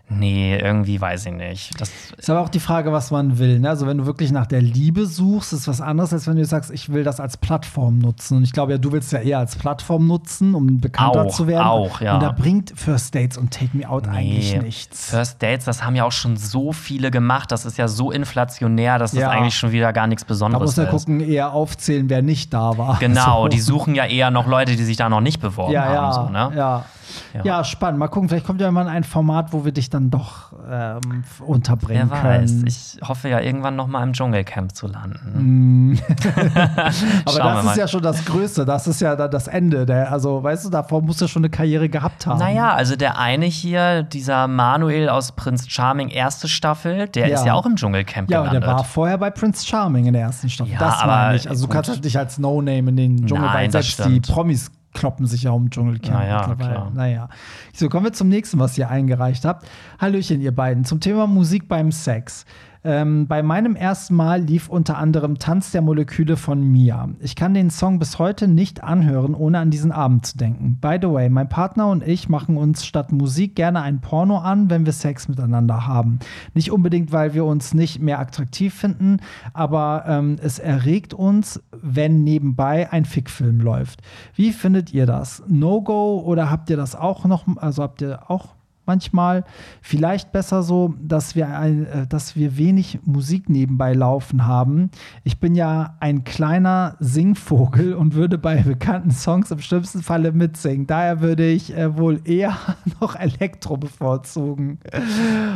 nee, irgendwie weiß ich nicht. Das Ist aber auch die Frage, was man will. Ne? Also, wenn du wirklich nach der Liebe suchst, ist was anderes, als wenn du sagst, ich will das als Plattform nutzen. Und ich glaube ja, du willst ja eher als Plattform nutzen, um bekannter Auch, zu werden. auch, ja. Und da bringt First Dates und Take Me Out eigentlich Nee, nichts. First Dates, das haben ja auch schon so viele gemacht. Das ist ja so inflationär, dass Ja. das eigentlich schon wieder gar nichts Da Besonderes muss er ist. gucken, eher aufzählen, wer nicht da war. Genau, So. die suchen ja eher noch Leute, die sich da noch nicht beworben ja, ja, haben. So, ne? ja. Ja. Ja. spannend. Mal gucken, vielleicht kommt ja mal ein Format, wo wir dich dann doch ähm, Wer unterbringen weiß. können. Ich hoffe ja irgendwann noch mal im Dschungelcamp zu landen. Aber Schauen wir das ist ja schon das Größte. Das ist ja da das Ende. Der, also, weißt du, davor musst du schon eine Karriere gehabt haben. Naja, also der eine hier, dieser Manuel aus Prince Charming, erste Staffel, der Ja. ist ja auch im Dschungelcamp Ja, aber gelandet. der war vorher bei Prince Charming in der ersten Staffel. Ja, das aber meine ich. Also, du kannst halt nicht als No-Name in den Dschungel, Nein, weil das selbst die Promis kloppen sich ja um Dschungelcamp. Na ja, mittlerweile. klar. Naja. So, kommen wir zum nächsten, was ihr eingereicht habt. Hallöchen, ihr beiden. Zum Thema Musik beim Sex. Ähm, bei meinem ersten Mal lief unter anderem Tanz der Moleküle von Mia. Ich kann den Song bis heute nicht anhören, ohne an diesen Abend zu denken. By the way, mein Partner und ich machen uns statt Musik gerne ein Porno an, wenn wir Sex miteinander haben. Nicht unbedingt, weil wir uns nicht mehr attraktiv finden, aber ähm, es erregt uns, wenn nebenbei ein Fickfilm läuft. Wie findet ihr das? No-Go oder habt ihr das auch noch, also habt ihr auch manchmal. Vielleicht besser so, dass wir, ein, äh, dass wir wenig Musik nebenbei laufen haben. Ich bin ja ein kleiner Singvogel und würde bei bekannten Songs im schlimmsten Falle mitsingen. Daher würde ich äh, wohl eher noch Elektro bevorzugen.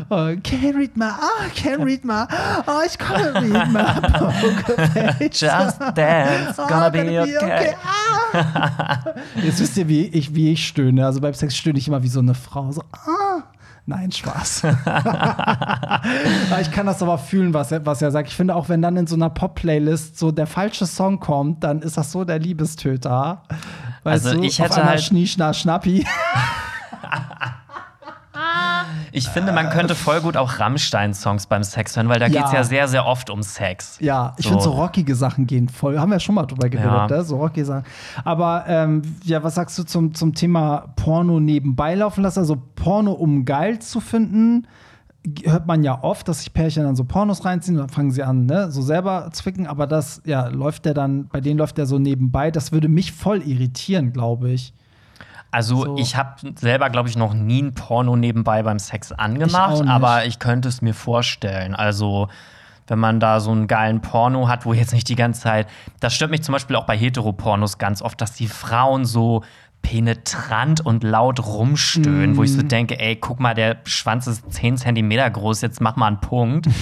Oh, can't read my, ah, can't read my, oh, ich kann read my poker. Just dance, Oh, gonna be okay. Ah. Jetzt wisst ihr, wie ich, wie ich stöhne. Also beim Sex stöhne ich immer wie so eine Frau. So, ah. Nein, Spaß. ich kann das aber fühlen, was er, was er sagt. Ich finde auch, wenn dann in so einer Pop-Playlist so der falsche Song kommt, dann ist das so der Liebestöter. Weißt Also du, ich auf hätte einmal halt- Schnie, Schna, Schnappi. Ich finde, man könnte voll gut auch Rammstein-Songs beim Sex hören, weil da Ja. geht es ja sehr, sehr oft um Sex. Ja, ich So. finde so rockige Sachen gehen voll. Haben wir ja schon mal drüber geredet, Ja. ne? so rockige Sachen. Aber ähm, ja, was sagst du zum, zum Thema Porno nebenbei laufen lassen? Also Porno, um geil zu finden, hört man ja oft, dass sich Pärchen dann so Pornos reinziehen und dann fangen sie an, ne, so selber zwicken. Aber das, ja, läuft der dann, bei denen läuft der so nebenbei. Das würde mich voll irritieren, glaube ich. Also So. ich habe selber, glaube ich, noch nie ein Porno nebenbei beim Sex angemacht, Ich aber ich könnte es mir vorstellen. Also wenn man da so einen geilen Porno hat, wo jetzt nicht die ganze Zeit, das stört mich zum Beispiel auch bei Heteropornos ganz oft, dass die Frauen so penetrant und laut rumstöhnen, wo ich Mm. so denke, ey, guck mal, der Schwanz ist 10 Zentimeter groß, jetzt mach mal einen Punkt.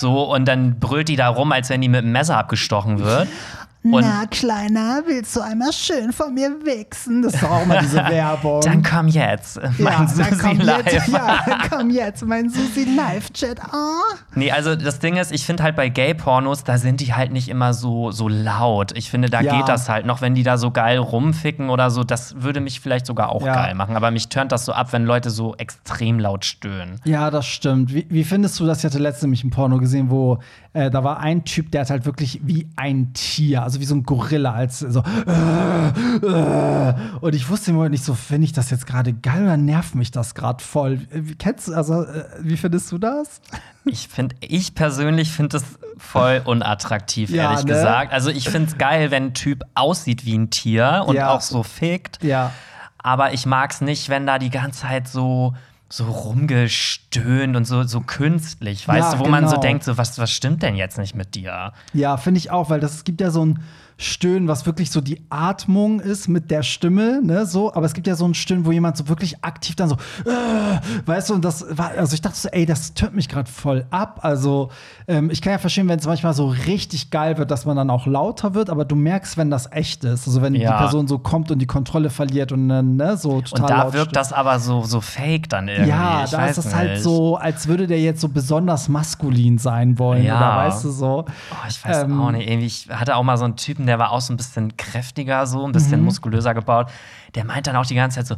So, und dann brüllt die da rum, als wenn die mit einem Messer abgestochen wird. Und Na, Kleiner, willst du einmal schön von mir wichsen? Das ist doch auch mal diese Werbung. dann komm jetzt, mein ja, Susi Live. Jetzt, ja, komm jetzt, mein Susi Live-Chat. Oh. Nee, also das Ding ist, ich finde halt bei Gay-Pornos, da sind die halt nicht immer so, so laut. Ich finde, da Ja. geht das halt noch, wenn die da so geil rumficken oder so. Das würde mich vielleicht sogar auch Ja. geil machen. Aber mich turnt das so ab, wenn Leute so extrem laut stöhnen. Ja, das stimmt. Wie, wie findest du das? Ich hatte letztens nämlich ein Porno gesehen, wo äh, da war ein Typ, der hat halt wirklich wie ein Tier, also wie so ein Gorilla, als so. Äh, äh. Und ich wusste immer nicht so, finde ich das jetzt gerade geil oder nervt mich das gerade voll? Wie, kennst du, also, äh, wie findest du das? Ich finde, ich persönlich finde es voll unattraktiv, Ja, ehrlich ne? gesagt. Also ich finde es geil, wenn ein Typ aussieht wie ein Tier und Ja. auch so fickt. Ja. Aber ich mag es nicht, wenn da die ganze Zeit so so rumgestöhnt und so, so künstlich, weißt Ja, du, wo man so genau. denkt, so, was, was stimmt denn jetzt nicht mit dir? Ja, finde ich auch, weil das, es gibt ja so ein Stöhnen, was wirklich so die Atmung ist mit der Stimme, ne, so, aber es gibt ja so ein Stöhnen, wo jemand so wirklich aktiv dann so, äh, weißt du, und das war, also ich dachte so, ey, das tönt mich gerade voll ab. Also, ähm, ich kann ja verstehen, wenn es manchmal so richtig geil wird, dass man dann auch lauter wird, aber du merkst, wenn das echt ist. Also, wenn Ja. die Person so kommt und die Kontrolle verliert und dann, ne, so total Und da laut wirkt stimmt. das aber so, so fake dann irgendwie. Ja, ich da ist es halt so, als würde der jetzt so besonders maskulin sein wollen. Ja. Oder weißt du so. Oh, ich weiß Ähm, auch nicht. Irgendwie, ich hatte auch mal so einen Typen, der war auch so ein bisschen kräftiger, so ein Mhm. bisschen muskulöser gebaut. Der meint dann auch die ganze Zeit so,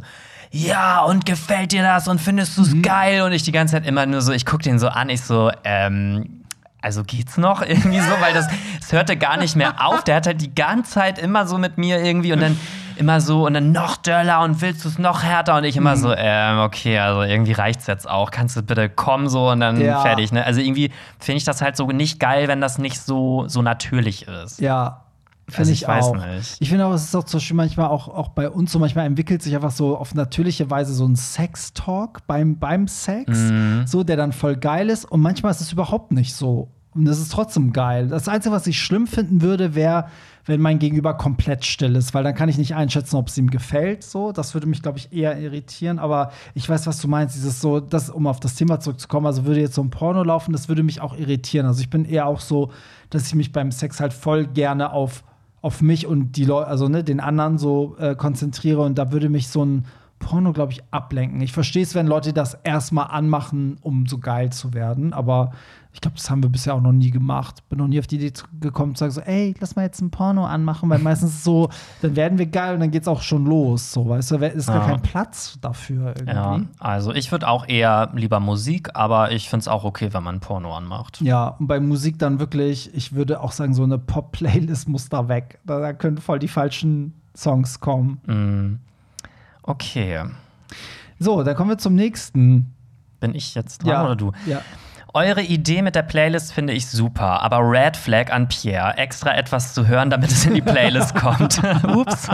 ja, und gefällt dir das und findest du es Mhm. geil? Und ich die ganze Zeit immer nur so, ich guck den so an, ich so, ähm, also geht's noch irgendwie so, weil das, das hörte gar nicht mehr auf. Der hat halt die ganze Zeit immer so mit mir irgendwie und dann immer so und dann noch döller und willst du es noch härter und ich immer Mhm. so, ähm, okay, also irgendwie reicht's jetzt auch. Kannst du bitte kommen so und dann Ja. fertig, ne? Also irgendwie finde ich das halt so nicht geil, wenn das nicht so, so natürlich ist. Ja, finde Also ich, ich auch. nicht. Ich finde auch, es ist auch zum Beispiel manchmal auch, auch bei uns so, manchmal entwickelt sich einfach so auf natürliche Weise so ein Sex-Talk beim, beim Sex, Mhm. so, der dann voll geil ist. Und manchmal ist es überhaupt nicht so. Und das ist trotzdem geil. Das Einzige, was ich schlimm finden würde, wäre, wenn mein Gegenüber komplett still ist, weil dann kann ich nicht einschätzen, ob es ihm gefällt. So, das würde mich, glaube ich, eher irritieren. Aber ich weiß, was du meinst. Dieses so, das, um auf das Thema zurückzukommen, also würde jetzt so ein Porno laufen, das würde mich auch irritieren. Also ich bin eher auch so, dass ich mich beim Sex halt voll gerne auf, auf mich und die Leute, also ne, den anderen so äh, konzentriere. Und da würde mich so ein Porno, glaube ich, ablenken. Ich verstehe es, wenn Leute das erstmal anmachen, um so geil zu werden, aber ich glaube, das haben wir bisher auch noch nie gemacht. Bin noch nie auf die Idee gekommen, zu sagen so, ey, lass mal jetzt ein Porno anmachen, weil meistens so, dann werden wir geil und dann geht's auch schon los. So, weißt du, ist gar Ja. kein Platz dafür irgendwie. Ja, also ich würde auch eher lieber Musik, aber ich finde es auch okay, wenn man Porno anmacht. Ja, und bei Musik dann wirklich, ich würde auch sagen, so eine Pop-Playlist muss da weg. Da, da können voll die falschen Songs kommen. Okay. So, dann kommen wir zum nächsten. Bin ich jetzt dran oder du? Ja. Eure Idee mit der Playlist finde ich super, aber Red Flag an Pierre. Extra etwas zu hören, damit es in die Playlist kommt. Ups.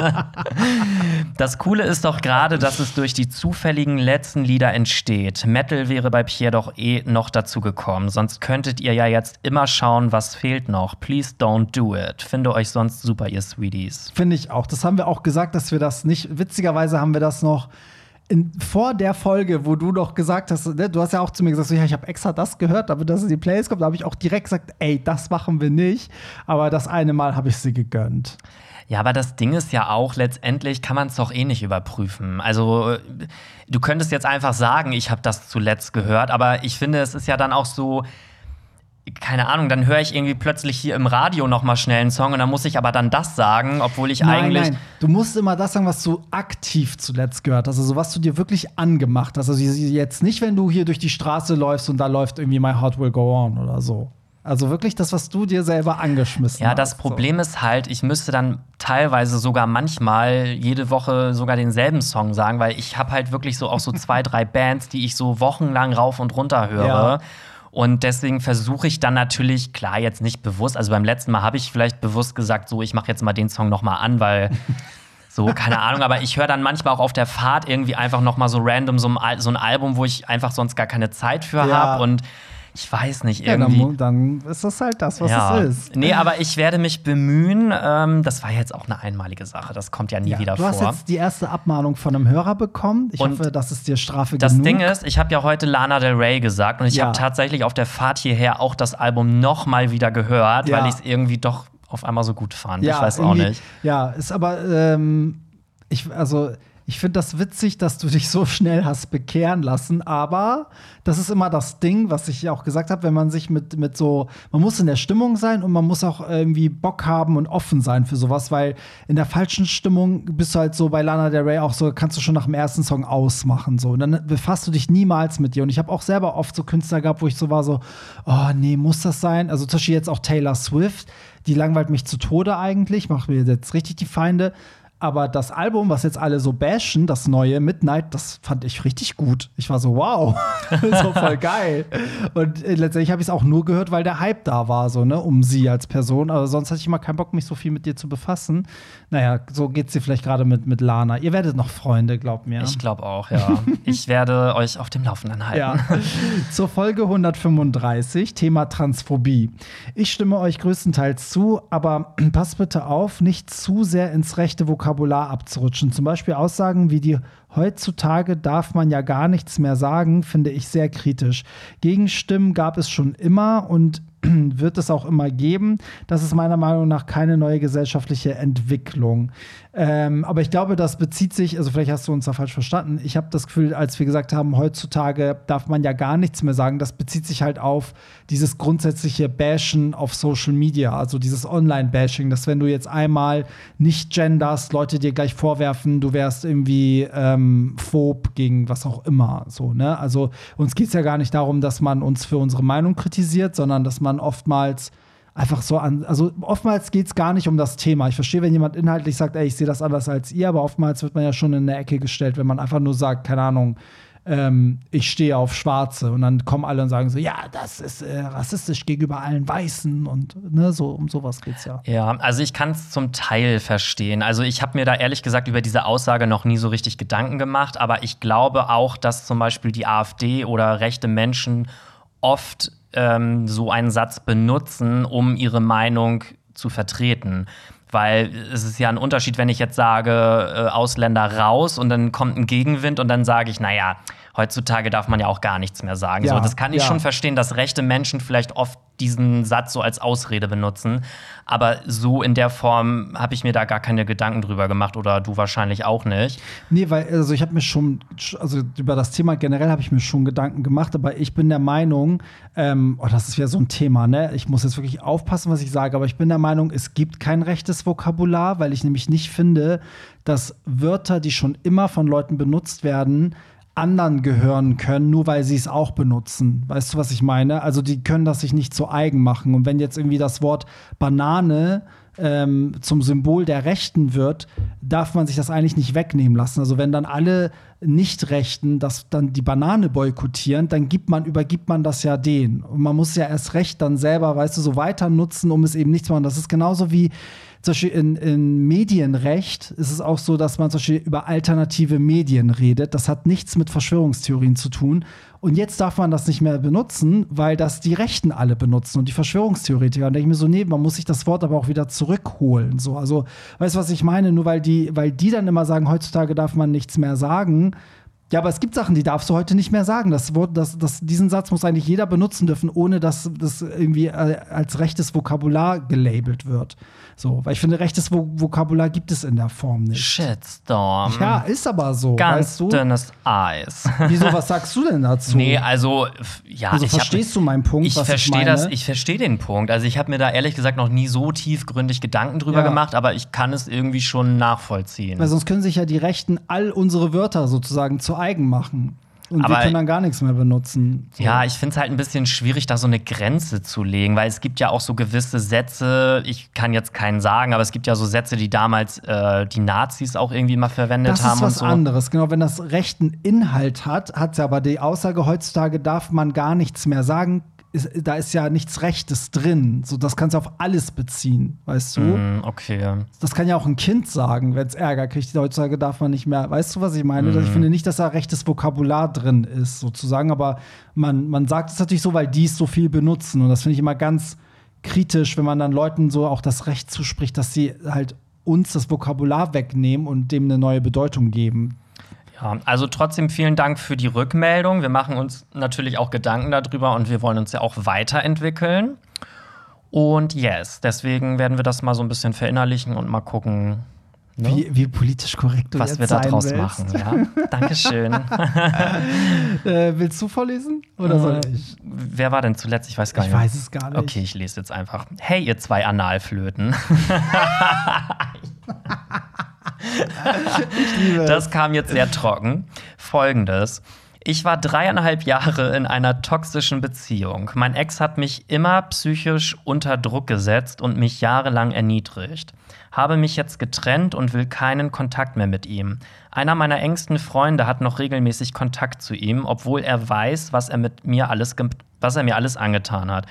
Das Coole ist doch gerade, dass es durch die zufälligen letzten Lieder entsteht. Metal wäre bei Pierre doch eh noch dazu gekommen. Sonst könntet ihr ja jetzt immer schauen, was fehlt noch. Please don't do it. Finde euch sonst super, ihr Sweeties. Finde ich auch. Das haben wir auch gesagt, dass wir das nicht. Witzigerweise haben wir das noch in, vor der Folge, wo du noch gesagt hast, ne, du hast ja auch zu mir gesagt, so, ja, ich habe extra das gehört, damit das in die Playlist kommt. Da habe ich auch direkt gesagt, ey, das machen wir nicht. Aber das eine Mal habe ich sie gegönnt. Ja, aber das Ding ist ja auch, letztendlich kann man es doch eh nicht überprüfen. Also, du könntest jetzt einfach sagen, ich habe das zuletzt gehört, aber ich finde, es ist ja dann auch so, keine Ahnung, dann höre ich irgendwie plötzlich hier im Radio noch mal schnell einen Song und dann muss ich aber dann das sagen, obwohl ich eigentlich. Du musst immer das sagen, was du aktiv zuletzt gehört hast. Also, was du dir wirklich angemacht hast. Also, jetzt nicht, wenn du hier durch die Straße läufst und da läuft irgendwie My Heart Will Go On oder so. Also wirklich das, was du dir selber angeschmissen Ja, hast. das Problem ist halt, ich müsste dann teilweise sogar manchmal jede Woche sogar denselben Song sagen, weil ich habe halt wirklich so auch so zwei, drei Bands, die ich so wochenlang rauf und runter höre. Ja. Und deswegen versuche ich dann natürlich, klar, jetzt nicht bewusst, also beim letzten Mal habe ich vielleicht bewusst gesagt, so, ich mache jetzt mal den Song noch mal an, weil so, keine Ahnung, aber ich höre dann manchmal auch auf der Fahrt irgendwie einfach noch mal so random so ein, Al- so ein Album, wo ich einfach sonst gar keine Zeit für Ja. habe und ich weiß nicht, Ja, irgendwie. dann, dann ist das halt das, was ja. es ist. Nee, aber ich werde mich bemühen. Ähm, das war jetzt auch eine einmalige Sache. Das kommt ja nie Ja, wieder du hast vor. jetzt die erste Abmahnung von einem Hörer bekommen. Ich Und hoffe, das ist dir Strafe Das genug. Ding ist, ich habe ja heute Lana Del Rey gesagt und ich Ja. habe tatsächlich auf der Fahrt hierher auch das Album noch mal wieder gehört, Ja. weil ich es irgendwie doch auf einmal so gut fand. Ja, ich weiß auch nicht. Ja, ist aber, ähm, ich, also, ich finde das witzig, dass du dich so schnell hast bekehren lassen, aber das ist immer das Ding, was ich ja auch gesagt habe, wenn man sich mit, mit so, man muss in der Stimmung sein und man muss auch irgendwie Bock haben und offen sein für sowas, weil in der falschen Stimmung bist du halt so bei Lana Del Rey auch so, kannst du schon nach dem ersten Song ausmachen, so. Und dann befasst du dich niemals mit dir. Und ich habe auch selber oft so Künstler gehabt, wo ich so war, so, oh nee, muss das sein? Also zum Beispiel jetzt auch Taylor Swift, die langweilt mich zu Tode eigentlich, macht mir jetzt richtig die Feinde. Aber das Album, was jetzt alle so bashen, das neue Midnight, das fand ich richtig gut. Ich war so, wow, so voll geil. Und äh, letztendlich habe ich es auch nur gehört, weil der Hype da war, so, ne, um sie als Person. Aber sonst hatte ich immer keinen Bock, mich so viel mit dir zu befassen. Naja, so geht's dir vielleicht gerade mit, mit Lana. Ihr werdet noch Freunde, glaubt mir. Ich glaube auch, ja. ich werde euch auf dem Laufenden halten. Ja. Zur Folge 135, Thema Transphobie. Ich stimme euch größtenteils zu, aber passt bitte auf, nicht zu sehr ins rechte Vokabular abzurutschen. Zum Beispiel Aussagen wie die heutzutage darf man ja gar nichts mehr sagen, finde ich sehr kritisch. Gegenstimmen gab es schon immer und wird es auch immer geben. Das ist meiner Meinung nach keine neue gesellschaftliche Entwicklung. Ähm, aber ich glaube, das bezieht sich, also vielleicht hast du uns da falsch verstanden. Ich habe das Gefühl, als wir gesagt haben, heutzutage darf man ja gar nichts mehr sagen, das bezieht sich halt auf dieses grundsätzliche Bashen auf Social Media, also dieses Online-Bashing, dass wenn du jetzt einmal nicht genderst, Leute dir gleich vorwerfen, du wärst irgendwie ähm, phob gegen was auch immer. So, ne? Also uns geht es ja gar nicht darum, dass man uns für unsere Meinung kritisiert, sondern dass man oftmals einfach so an, also oftmals geht es gar nicht um das Thema. Ich verstehe, wenn jemand inhaltlich sagt, ey, ich sehe das anders als ihr, aber oftmals wird man ja schon in eine Ecke gestellt, wenn man einfach nur sagt, keine Ahnung, ähm, ich stehe auf Schwarze und dann kommen alle und sagen so, ja, das ist äh, rassistisch gegenüber allen Weißen und ne, so um sowas geht's ja. Ja, also ich kann es zum Teil verstehen. Also ich habe mir da ehrlich gesagt über diese Aussage noch nie so richtig Gedanken gemacht, aber ich glaube auch, dass zum Beispiel die AfD oder rechte Menschen oft ähm, so einen Satz benutzen, um ihre Meinung zu vertreten. Weil es ist ja ein Unterschied, wenn ich jetzt sage, äh, Ausländer raus und dann kommt ein Gegenwind und dann sage ich, naja, heutzutage darf man ja auch gar nichts mehr sagen. Ja, so, das kann ich ja. schon verstehen, dass rechte Menschen vielleicht oft diesen Satz so als Ausrede benutzen. Aber so in der Form habe ich mir da gar keine Gedanken drüber gemacht oder du wahrscheinlich auch nicht. Nee, weil, also ich habe mir schon, also über das Thema generell habe ich mir schon Gedanken gemacht, aber ich bin der Meinung, ähm, oh, das ist ja so ein Thema, ne? Ich muss jetzt wirklich aufpassen, was ich sage, aber ich bin der Meinung, es gibt kein rechtes Vokabular, weil ich nämlich nicht finde, dass Wörter, die schon immer von Leuten benutzt werden, anderen gehören können, nur weil sie es auch benutzen. Weißt du, was ich meine? Also die können das sich nicht zu eigen machen. Und wenn jetzt irgendwie das Wort Banane ähm, zum Symbol der Rechten wird, darf man sich das eigentlich nicht wegnehmen lassen. Also wenn dann alle Nicht-Rechten das dann die Banane boykottieren, dann gibt man, übergibt man das ja denen. Und man muss ja erst recht dann selber, weißt du, so weiter nutzen, um es eben nicht zu machen. Das ist genauso wie zum Beispiel in, in Medienrecht ist es auch so, dass man zum Beispiel über alternative Medien redet. Das hat nichts mit Verschwörungstheorien zu tun. Und jetzt darf man das nicht mehr benutzen, weil das die Rechten alle benutzen und die Verschwörungstheoretiker. Und denke ich mir so, nee, man muss sich das Wort aber auch wieder zurückholen. So, also, weißt du, was ich meine? Nur weil die, weil die dann immer sagen, heutzutage darf man nichts mehr sagen. Ja, aber es gibt Sachen, die darfst du heute nicht mehr sagen. Das das, das, diesen Satz muss eigentlich jeder benutzen dürfen, ohne dass das irgendwie äh, als rechtes Vokabular gelabelt wird. So, weil ich finde, rechtes Vo Vokabular gibt es in der Form nicht. Shitstorm. Ja, ist aber so. Ganz weißt du? dünnes Eis. Wieso, was sagst du denn dazu? Nee, also, ja, also ich hab- verstehst du meinen Punkt, Ich verstehe das, ich verstehe den Punkt. Also ich habe mir da ehrlich gesagt noch nie so tiefgründig Gedanken drüber Ja. gemacht, aber ich kann es irgendwie schon nachvollziehen. Weil sonst können sich ja die Rechten all unsere Wörter sozusagen zu eigen machen. Und wir Aber- können dann gar nichts mehr benutzen. So. Ja, ich finde es halt ein bisschen schwierig, da so eine Grenze zu legen, weil es gibt ja auch so gewisse Sätze, ich kann jetzt keinen sagen, aber es gibt ja so Sätze, die damals äh, die Nazis auch irgendwie mal verwendet Das haben ist was so. anderes. Genau, wenn das rechten Inhalt hat, hat es ja aber die Aussage, heutzutage darf man gar nichts mehr sagen. Ist, da ist ja nichts Rechtes drin. So, das kannst du auf alles beziehen, weißt du? Hm, okay. Das kann ja auch ein Kind sagen, wenn es Ärger kriegt. Heutzutage darf man nicht mehr. Weißt du, was ich meine? Mhm. Ich finde nicht, dass da rechtes Vokabular drin ist, sozusagen. Aber man, man sagt es natürlich so, weil die es so viel benutzen. Und das finde ich immer ganz kritisch, wenn man dann Leuten so auch das Recht zuspricht, dass sie halt uns das Vokabular wegnehmen und dem eine neue Bedeutung geben. Ja, also trotzdem vielen Dank für die Rückmeldung. Wir machen uns natürlich auch Gedanken darüber und wir wollen uns ja auch weiterentwickeln. Und yes, deswegen werden wir das mal so ein bisschen verinnerlichen und mal gucken, ne? Wie, wie politisch korrekt du was wir da draus willst. machen. Ja? Dankeschön. Äh, willst du vorlesen? Oder soll Äh, ich? Wer war denn zuletzt? Ich weiß gar Ich nicht. weiß es gar nicht. Okay, ich lese jetzt einfach. Hey, ihr zwei Analflöten. Ich liebe es. Das kam jetzt sehr trocken. Folgendes. Ich war dreieinhalb Jahre in einer toxischen Beziehung. Mein Ex hat mich immer psychisch unter Druck gesetzt und mich jahrelang erniedrigt. Habe mich jetzt getrennt und will keinen Kontakt mehr mit ihm. Einer meiner engsten Freunde hat noch regelmäßig Kontakt zu ihm, obwohl er weiß, was er mit mir alles, was er mir alles angetan hat.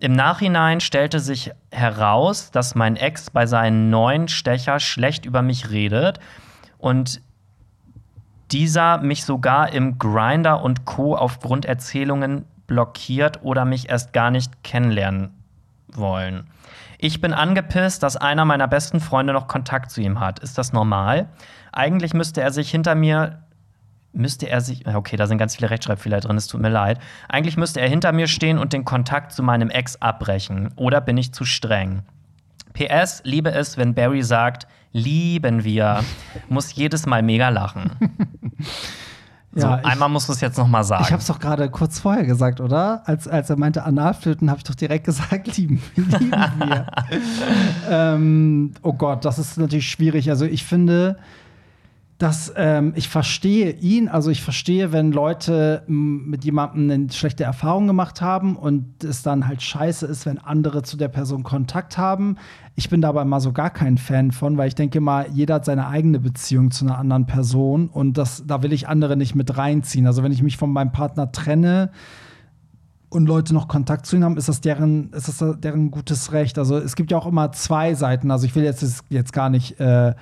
Im Nachhinein stellte sich heraus, dass mein Ex bei seinen neuen Stecher schlecht über mich redet und dieser mich sogar im Grinder und Co. aufgrund Erzählungen blockiert oder mich erst gar nicht kennenlernen wollen. Ich bin angepisst, dass einer meiner besten Freunde noch Kontakt zu ihm hat. Ist das normal? Eigentlich müsste er sich hinter mir müsste er sich, okay, da sind ganz viele Rechtschreibfehler drin, es tut mir leid. Eigentlich müsste er hinter mir stehen und den Kontakt zu meinem Ex abbrechen. Oder bin ich zu streng? PS, liebe es, wenn Barry sagt, lieben wir, muss jedes Mal mega lachen. So, Ja, ich- einmal musst du es jetzt noch mal sagen. Ich habe es doch gerade kurz vorher gesagt, oder? Als, als er meinte Analflöten, habe ich doch direkt gesagt, lieben, lieben wir. ähm, oh Gott, das ist natürlich schwierig. Also ich finde, dass ähm, ich verstehe ihn, also ich verstehe, wenn Leute mit jemandem eine schlechte Erfahrung gemacht haben und es dann halt scheiße ist, wenn andere zu der Person Kontakt haben. Ich bin dabei mal so gar kein Fan von, weil ich denke mal, jeder hat seine eigene Beziehung zu einer anderen Person und das, da will ich andere nicht mit reinziehen. Also wenn ich mich von meinem Partner trenne, und Leute noch Kontakt zu ihnen haben, ist das deren, ist das deren gutes Recht. Also es gibt ja auch immer zwei Seiten. Also ich will jetzt, jetzt gar nicht äh,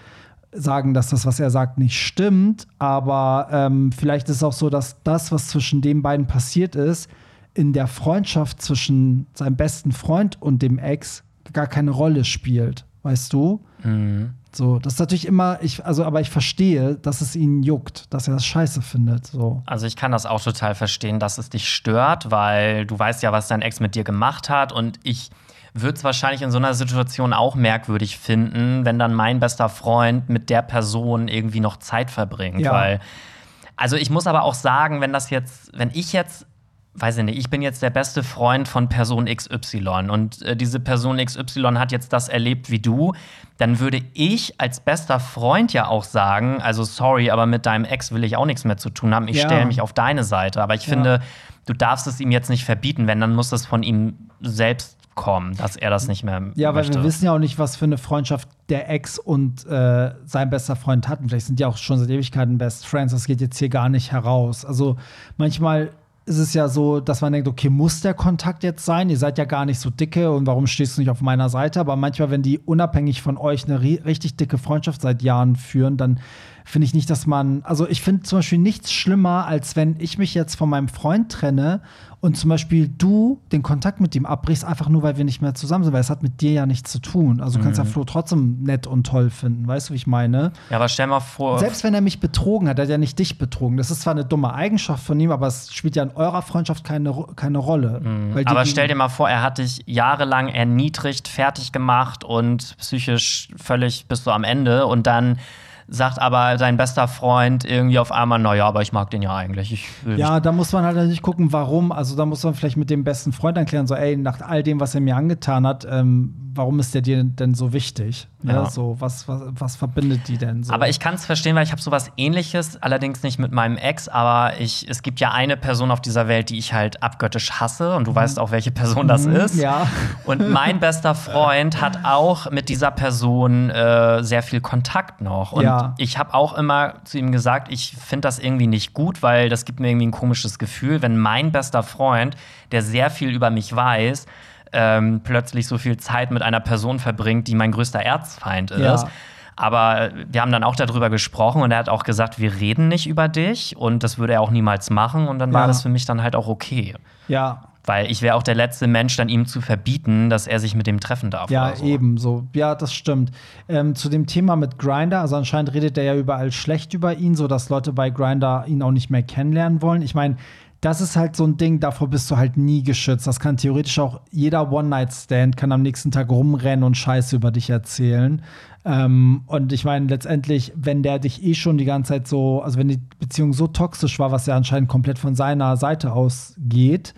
sagen, dass das, was er sagt, nicht stimmt, aber ähm, vielleicht ist es auch so, dass das, was zwischen den beiden passiert ist, in der Freundschaft zwischen seinem besten Freund und dem Ex gar keine Rolle spielt. Weißt du? So, das ist natürlich immer, ich, also, aber ich verstehe, dass es ihn juckt, dass er das scheiße findet. So. Also ich kann das auch total verstehen, dass es dich stört, weil du weißt ja, was dein Ex mit dir gemacht hat und ich würde es wahrscheinlich in so einer Situation auch merkwürdig finden, wenn dann mein bester Freund mit der Person irgendwie noch Zeit verbringt, Ja. weil also ich muss aber auch sagen, wenn das jetzt, wenn ich jetzt weiß ich nicht, ich bin jetzt der beste Freund von Person XY und äh, diese Person XY hat jetzt das erlebt wie du, dann würde ich als bester Freund ja auch sagen, also sorry, aber mit deinem Ex will ich auch nichts mehr zu tun haben, ich Ja. stelle mich auf deine Seite. Aber ich Ja. finde, du darfst es ihm jetzt nicht verbieten, wenn, dann muss das von ihm selbst kommen, dass er das nicht mehr Ja, weil möchte. wir wissen ja auch nicht, was für eine Freundschaft der Ex und äh, sein bester Freund hatten. Vielleicht sind die auch schon seit Ewigkeiten Best Friends. Das geht jetzt hier gar nicht heraus. Also manchmal ist es ja so, dass man denkt, okay, muss der Kontakt jetzt sein? Ihr seid ja gar nicht so dicke und warum stehst du nicht auf meiner Seite? Aber manchmal, wenn die unabhängig von euch eine ri- richtig dicke Freundschaft seit Jahren führen, dann finde ich nicht, dass man, also ich finde zum Beispiel nichts schlimmer, als wenn ich mich jetzt von meinem Freund trenne und zum Beispiel du den Kontakt mit ihm abbrichst, einfach nur, weil wir nicht mehr zusammen sind, weil es hat mit dir ja nichts zu tun. Also du kannst ja Flo trotzdem nett und toll finden, weißt du, wie ich meine? ja, aber stell mal vor, Selbst wenn er mich betrogen hat, er hat ja nicht dich betrogen. Das ist zwar eine dumme Eigenschaft von ihm, aber es spielt ja in eurer Freundschaft keine, keine Rolle. Die Aber stell dir mal vor, er hat dich jahrelang erniedrigt, fertig gemacht und psychisch völlig bist du am Ende und dann sagt aber dein bester Freund irgendwie auf einmal, naja, aber ich mag den ja eigentlich. Ja, da muss man halt natürlich gucken, warum. Also da muss man vielleicht mit dem besten Freund erklären, so, ey, nach all dem, was er mir angetan hat, ähm, warum ist der dir denn so wichtig? Ne? Ja. So, was, was, was verbindet die denn so? Aber ich kann es verstehen, weil ich habe sowas ähnliches, allerdings nicht mit meinem Ex, aber ich, es gibt ja eine Person auf dieser Welt, die ich halt abgöttisch hasse und du weißt auch, welche Person das ist. Mhm. Ja. Und mein bester Freund hat auch mit dieser Person äh, sehr viel Kontakt noch. Und Ja. ich habe auch immer zu ihm gesagt, ich finde das irgendwie nicht gut, weil das gibt mir irgendwie ein komisches Gefühl, wenn mein bester Freund, der sehr viel über mich weiß, ähm, plötzlich so viel Zeit mit einer Person verbringt, die mein größter Erzfeind ist. Ja. Aber wir haben dann auch darüber gesprochen und er hat auch gesagt, wir reden nicht über dich und das würde er auch niemals machen. Und dann war Ja. das für mich dann halt auch okay. ja, Weil ich wäre auch der letzte Mensch, dann ihm zu verbieten, dass er sich mit dem treffen darf. Ja, so. eben so. Ja, das stimmt. Ähm, zu dem Thema mit Grinder, also anscheinend redet er ja überall schlecht über ihn, so dass Leute bei Grinder ihn auch nicht mehr kennenlernen wollen. Ich meine, das ist halt so ein Ding, davor bist du halt nie geschützt. Das kann theoretisch auch jeder One-Night-Stand kann am nächsten Tag rumrennen und Scheiße über dich erzählen. Ähm, und ich meine, letztendlich, wenn der dich eh schon die ganze Zeit so, also wenn die Beziehung so toxisch war, was ja anscheinend komplett von seiner Seite aus geht,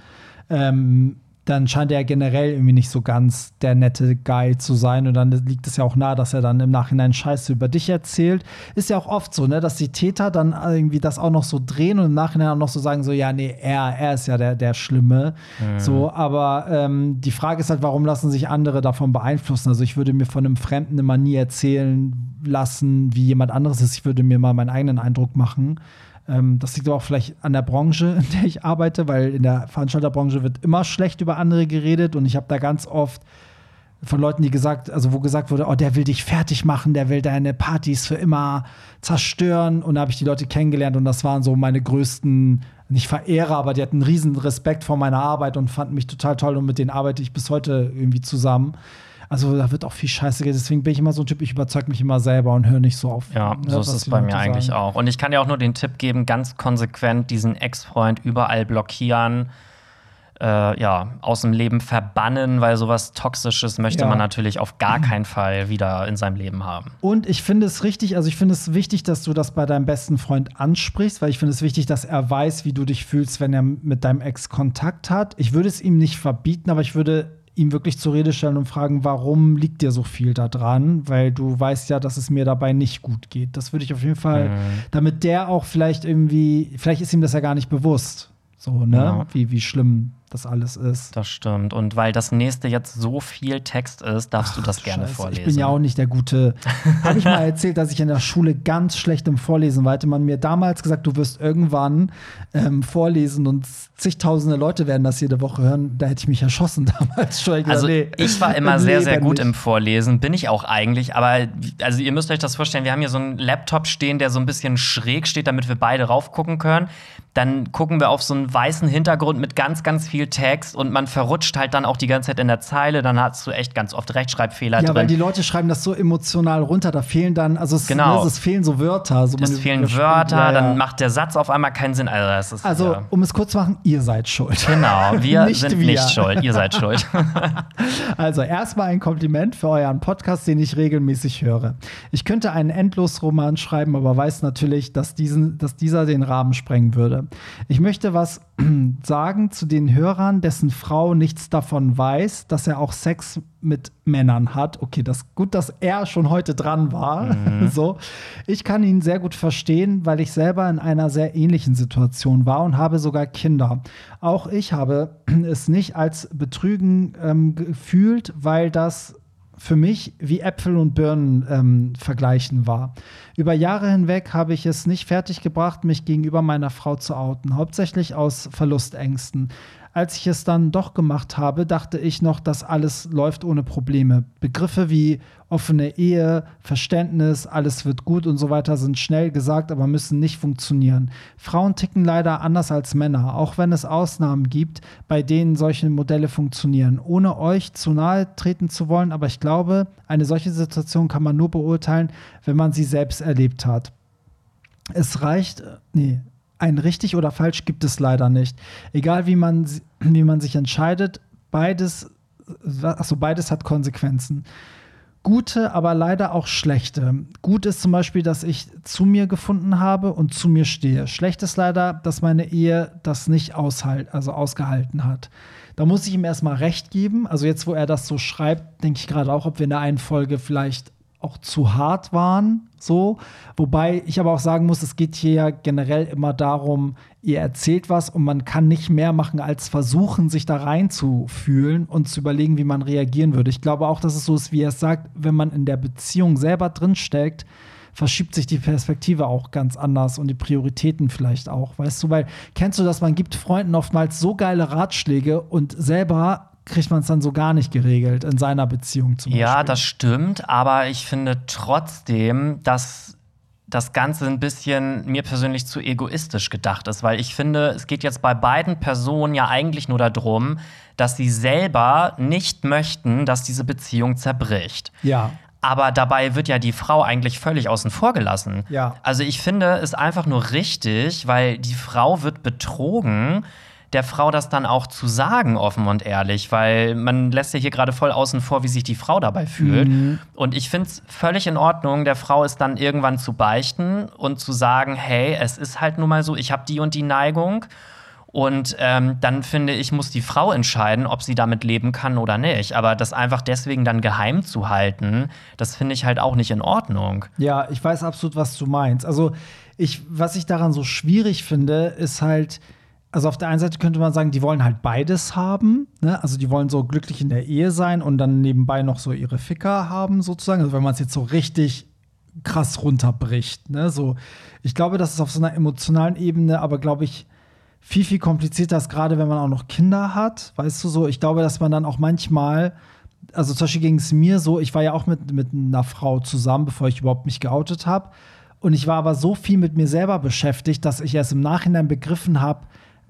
ähm, dann scheint er generell irgendwie nicht so ganz der nette Guy zu sein. Und dann liegt es ja auch nahe, dass er dann im Nachhinein Scheiße über dich erzählt. Ist ja auch oft so, ne, dass die Täter dann irgendwie das auch noch so drehen und im Nachhinein auch noch so sagen, so, ja, nee, er, er ist ja der, der Schlimme. Mhm. So, aber ähm, die Frage ist halt, warum lassen sich andere davon beeinflussen? Also ich würde mir von einem Fremden immer nie erzählen lassen, wie jemand anderes ist. Ich würde mir mal meinen eigenen Eindruck machen. Ähm, das liegt aber auch vielleicht an der Branche, in der ich arbeite, weil in der Veranstalterbranche wird immer schlecht über andere geredet und ich habe da ganz oft von Leuten, die gesagt, also wo gesagt wurde, oh, der will dich fertig machen, der will deine Partys für immer zerstören. Und da habe ich die Leute kennengelernt und das waren so meine größten, nicht Verehrer, aber die hatten riesen Respekt vor meiner Arbeit und fanden mich total toll und mit denen arbeite ich bis heute irgendwie zusammen. Also da wird auch viel Scheiße geredet. Deswegen bin ich immer so ein Typ, ich überzeuge mich immer selber und höre nicht so auf. Ja, ne, so ist es bei mir sagen. eigentlich auch. Und ich kann dir auch nur den Tipp geben, ganz konsequent diesen Ex-Freund überall blockieren. Äh, ja, aus dem Leben verbannen, weil sowas Toxisches möchte ja. man natürlich auf gar keinen Fall wieder in seinem Leben haben. Und ich finde es richtig, also ich finde es wichtig, dass du das bei deinem besten Freund ansprichst, weil ich finde es wichtig, dass er weiß, wie du dich fühlst, wenn er mit deinem Ex Kontakt hat. Ich würde es ihm nicht verbieten, aber ich würde ihm wirklich zur Rede stellen und fragen, warum liegt dir so viel da dran? Weil du weißt ja, dass es mir dabei nicht gut geht. Das würde ich auf jeden Fall, mhm. damit der auch vielleicht irgendwie, vielleicht ist ihm das ja gar nicht bewusst, so, ne? Ja. Wie, wie schlimm das alles ist. Das stimmt. Und weil das nächste jetzt so viel Text ist, darfst Ach, du das gerne Scheiße. vorlesen. Ich bin ja auch nicht der gute. Habe ich mal erzählt, dass ich in der Schule ganz schlecht im Vorlesen war. Hätte man mir damals gesagt, du wirst irgendwann ähm, vorlesen und zigtausende Leute werden das jede Woche hören, da hätte ich mich erschossen damals schon. Also nee, ich war immer sehr, sehr gut nicht. im Vorlesen, bin ich auch eigentlich. Aber also ihr müsst euch das vorstellen, wir haben hier so einen Laptop stehen, der so ein bisschen schräg steht, damit wir beide raufgucken können. Dann gucken wir auf so einen weißen Hintergrund mit ganz, ganz viel Text und man verrutscht halt dann auch die ganze Zeit in der Zeile. Dann hast du echt ganz oft Rechtschreibfehler ja, drin. Ja, weil die Leute schreiben das so emotional runter. Da fehlen dann, also es, genau. es fehlen so Wörter. So es fehlen Wörter, ja, ja. dann macht der Satz auf einmal keinen Sinn. Also, ist, also um es kurz zu machen, ihr seid schuld. Genau, wir nicht sind wir. nicht schuld. Ihr seid schuld. also erstmal ein Kompliment für euren Podcast, den ich regelmäßig höre. Ich könnte einen Endlosroman schreiben, aber weiß natürlich, dass, diesen, dass dieser den Rahmen sprengen würde. Ich möchte was sagen zu den Hörern, dessen Frau nichts davon weiß, dass er auch Sex mit Männern hat. Okay, das gut, dass er schon heute dran war. Mhm. so, ich kann ihn sehr gut verstehen, weil ich selber in einer sehr ähnlichen Situation war und habe sogar Kinder. Auch ich habe es nicht als Betrügen ähm, gefühlt, weil das für mich wie Äpfel und Birnen ähm, vergleichen war. Über Jahre hinweg habe ich es nicht fertiggebracht, mich gegenüber meiner Frau zu outen, hauptsächlich aus Verlustängsten. Als ich es dann doch gemacht habe, dachte ich noch, dass alles läuft ohne Probleme. Begriffe wie offene Ehe, Verständnis, alles wird gut und so weiter sind schnell gesagt, aber müssen nicht funktionieren. Frauen ticken leider anders als Männer, auch wenn es Ausnahmen gibt, bei denen solche Modelle funktionieren. Ohne euch zu nahe treten zu wollen, aber ich glaube, eine solche Situation kann man nur beurteilen, wenn man sie selbst erlebt hat. Es reicht, nee, ein richtig oder falsch gibt es leider nicht. Egal wie man, wie man sich entscheidet, beides, also beides hat Konsequenzen. Gute, aber leider auch schlechte. Gut ist zum Beispiel, dass ich zu mir gefunden habe und zu mir stehe. Schlecht ist leider, dass meine Ehe das nicht aushalt, also ausgehalten hat. Da muss ich ihm erstmal recht geben. Also jetzt, wo er das so schreibt, denke ich gerade auch, ob wir in der einen Folge vielleicht auch zu hart waren, so. Wobei ich aber auch sagen muss, es geht hier ja generell immer darum, ihr erzählt was und man kann nicht mehr machen, als versuchen, sich da reinzufühlen und zu überlegen, wie man reagieren würde. Ich glaube auch, dass es so ist, wie er es sagt, wenn man in der Beziehung selber drinsteckt, verschiebt sich die Perspektive auch ganz anders und die Prioritäten vielleicht auch, weißt du, weil kennst du das, man gibt Freunden oftmals so geile Ratschläge und selber kriegt man es dann so gar nicht geregelt in seiner Beziehung zum Beispiel. Ja, das stimmt, aber ich finde trotzdem, dass das Ganze ein bisschen mir persönlich zu egoistisch gedacht ist, weil ich finde, es geht jetzt bei beiden Personen ja eigentlich nur darum, dass sie selber nicht möchten, dass diese Beziehung zerbricht. Ja. Aber dabei wird ja die Frau eigentlich völlig außen vor gelassen. Ja. Also ich finde es einfach nur richtig, weil die Frau wird betrogen, der Frau das dann auch zu sagen, offen und ehrlich, weil man lässt ja hier gerade voll außen vor, wie sich die Frau dabei fühlt. Und ich finde es völlig in Ordnung, der Frau es dann irgendwann zu beichten und zu sagen, hey, es ist halt nun mal so, ich habe die und die Neigung. Und ähm, dann finde ich, muss die Frau entscheiden, ob sie damit leben kann oder nicht. Aber das einfach deswegen dann geheim zu halten, das finde ich halt auch nicht in Ordnung. Ja, ich weiß absolut, was du meinst. Also, ich, was ich daran so schwierig finde, ist halt, also auf der einen Seite könnte man sagen, die wollen halt beides haben. Ne? Also die wollen so glücklich in der Ehe sein und dann nebenbei noch so ihre Ficker haben, sozusagen. Also wenn man es jetzt so richtig krass runterbricht. Ne? So, ich glaube, das ist auf so einer emotionalen Ebene, aber glaube ich, viel, viel komplizierter ist, gerade wenn man auch noch Kinder hat. Weißt du so, ich glaube, dass man dann auch manchmal also zum Beispiel ging es mir so, ich war ja auch mit, mit einer Frau zusammen, bevor ich überhaupt mich geoutet habe. Und ich war aber so viel mit mir selber beschäftigt, dass ich erst im Nachhinein begriffen habe,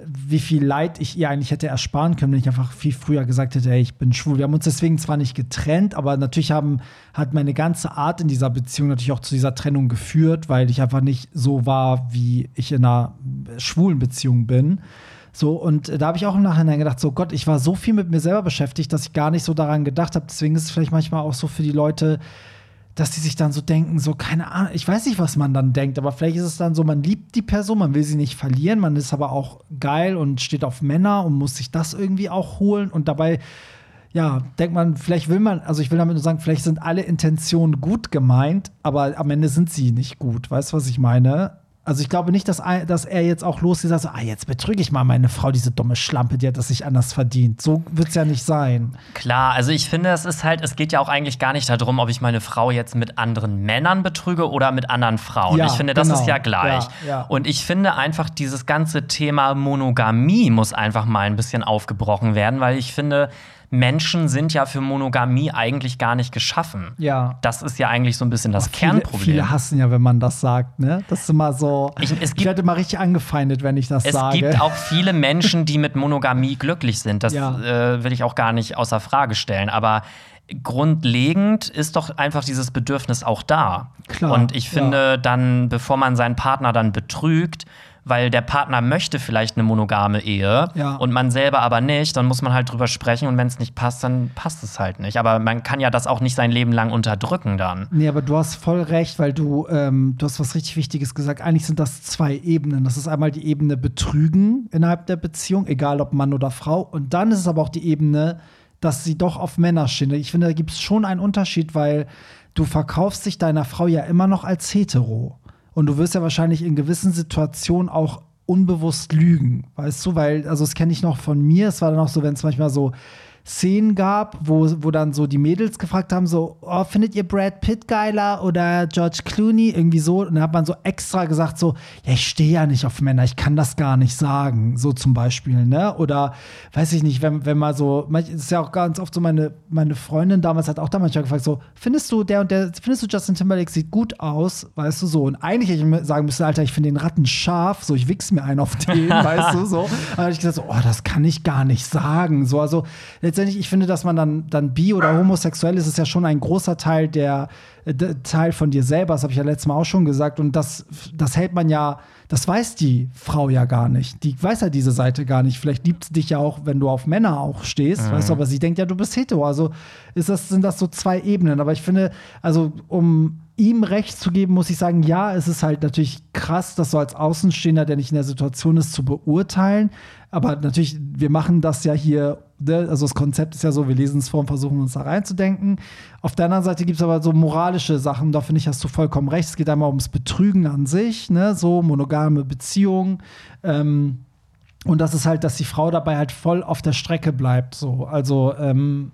wie viel Leid ich ihr eigentlich hätte ersparen können, wenn ich einfach viel früher gesagt hätte, hey, ich bin schwul. Wir haben uns deswegen zwar nicht getrennt, aber natürlich haben, hat meine ganze Art in dieser Beziehung natürlich auch zu dieser Trennung geführt, weil ich einfach nicht so war, wie ich in einer schwulen Beziehung bin. So, und da habe ich auch im Nachhinein gedacht, so Gott, ich war so viel mit mir selber beschäftigt, dass ich gar nicht so daran gedacht habe. Deswegen ist es vielleicht manchmal auch so für die Leute, dass die sich dann so denken, so keine Ahnung, ich weiß nicht, was man dann denkt, aber vielleicht ist es dann so, man liebt die Person, man will sie nicht verlieren, man ist aber auch geil und steht auf Männer und muss sich das irgendwie auch holen und dabei ja, denkt man, vielleicht will man, also ich will damit nur sagen, vielleicht sind alle Intentionen gut gemeint, aber am Ende sind sie nicht gut. Weißt du, was ich meine? Also ich glaube nicht, dass, dass er jetzt auch losgeht und sagt, so, ah, jetzt betrüge ich mal meine Frau, diese dumme Schlampe, die hat das sich anders verdient. So wird es ja nicht sein. Klar, also ich finde, es ist halt, es geht ja auch eigentlich gar nicht darum, ob ich meine Frau jetzt mit anderen Männern betrüge oder mit anderen Frauen. Ja, ich finde, das genau. ist ja gleich. Ja, ja. Und ich finde einfach, dieses ganze Thema Monogamie muss einfach mal ein bisschen aufgebrochen werden, weil ich finde, Menschen sind ja für Monogamie eigentlich gar nicht geschaffen. Ja. Das ist ja eigentlich so ein bisschen das Viele, Kernproblem. viele hassen ja, wenn man das sagt, ne? Das ist immer so. Ich- es Ich, gibt- werde immer richtig angefeindet, wenn ich das Es sage. gibt auch viele Menschen, die mit Monogamie glücklich sind. Das Ja. äh, will ich auch gar nicht außer Frage stellen. Aber grundlegend ist doch einfach dieses Bedürfnis auch da. Klar, Und ich ja. finde dann, bevor man seinen Partner dann betrügt, weil der Partner möchte vielleicht eine monogame Ehe Ja. und man selber aber nicht, dann muss man halt drüber sprechen und wenn es nicht passt, dann passt es halt nicht. Aber man kann ja das auch nicht sein Leben lang unterdrücken dann. Nee, aber du hast voll recht, weil du, ähm, du hast was richtig Wichtiges gesagt. Eigentlich sind das zwei Ebenen. Das ist einmal die Ebene Betrügen innerhalb der Beziehung, egal ob Mann oder Frau. Und dann ist es aber auch die Ebene, dass sie doch auf Männer stehen. Ich finde, da gibt es schon einen Unterschied, weil du verkaufst dich deiner Frau ja immer noch als hetero. Und du wirst ja wahrscheinlich in gewissen Situationen auch unbewusst lügen, weißt du? Weil, also das kenne ich noch von mir. Es war dann auch so, wenn es manchmal so Szenen gab, wo, wo dann so die Mädels gefragt haben, so, oh, findet ihr Brad Pitt geiler oder George Clooney? Irgendwie so. Und dann hat man so extra gesagt, so, ja, ich stehe ja nicht auf Männer, ich kann das gar nicht sagen. So zum Beispiel, ne? Oder weiß ich nicht, wenn, wenn mal so, manch- ist ja auch ganz oft so, meine, meine Freundin damals hat auch da manchmal gefragt, so, findest du der und der, findest du Justin Timberlake sieht gut aus, weißt du so. Und eigentlich hätte ich sagen müssen, Alter, ich finde den Ratten scharf, so, ich wichs mir einen auf den, weißt du, so. Aber ich gesagt, so, oh, das kann ich gar nicht sagen. So, also letztendlich, ich finde, dass man dann, dann bi oder homosexuell ist, ist ja schon ein großer Teil der äh, d- Teil von dir selber. Das habe ich ja letztes Mal auch schon gesagt. Und das, das hält man ja, das weiß die Frau ja gar nicht. Die weiß ja diese Seite gar nicht. Vielleicht liebt sie dich ja auch, wenn du auf Männer auch stehst, weißt du, aber sie denkt ja, du bist hetero. Also ist das, sind das so zwei Ebenen. Aber ich finde, also um ihm recht zu geben, muss ich sagen, ja, es ist halt natürlich krass, das so als Außenstehender, der nicht in der Situation ist, zu beurteilen. Aber natürlich, wir machen das ja hier? Also das Konzept ist ja so, wir lesen es vor und versuchen uns da reinzudenken. Auf der anderen Seite gibt es aber so moralische Sachen, da finde ich, hast du vollkommen recht. Es geht einmal ums Betrügen an sich, ne? so monogame Beziehungen. Ähm, und das ist halt, dass die Frau dabei halt voll auf der Strecke bleibt. So. Also, ähm,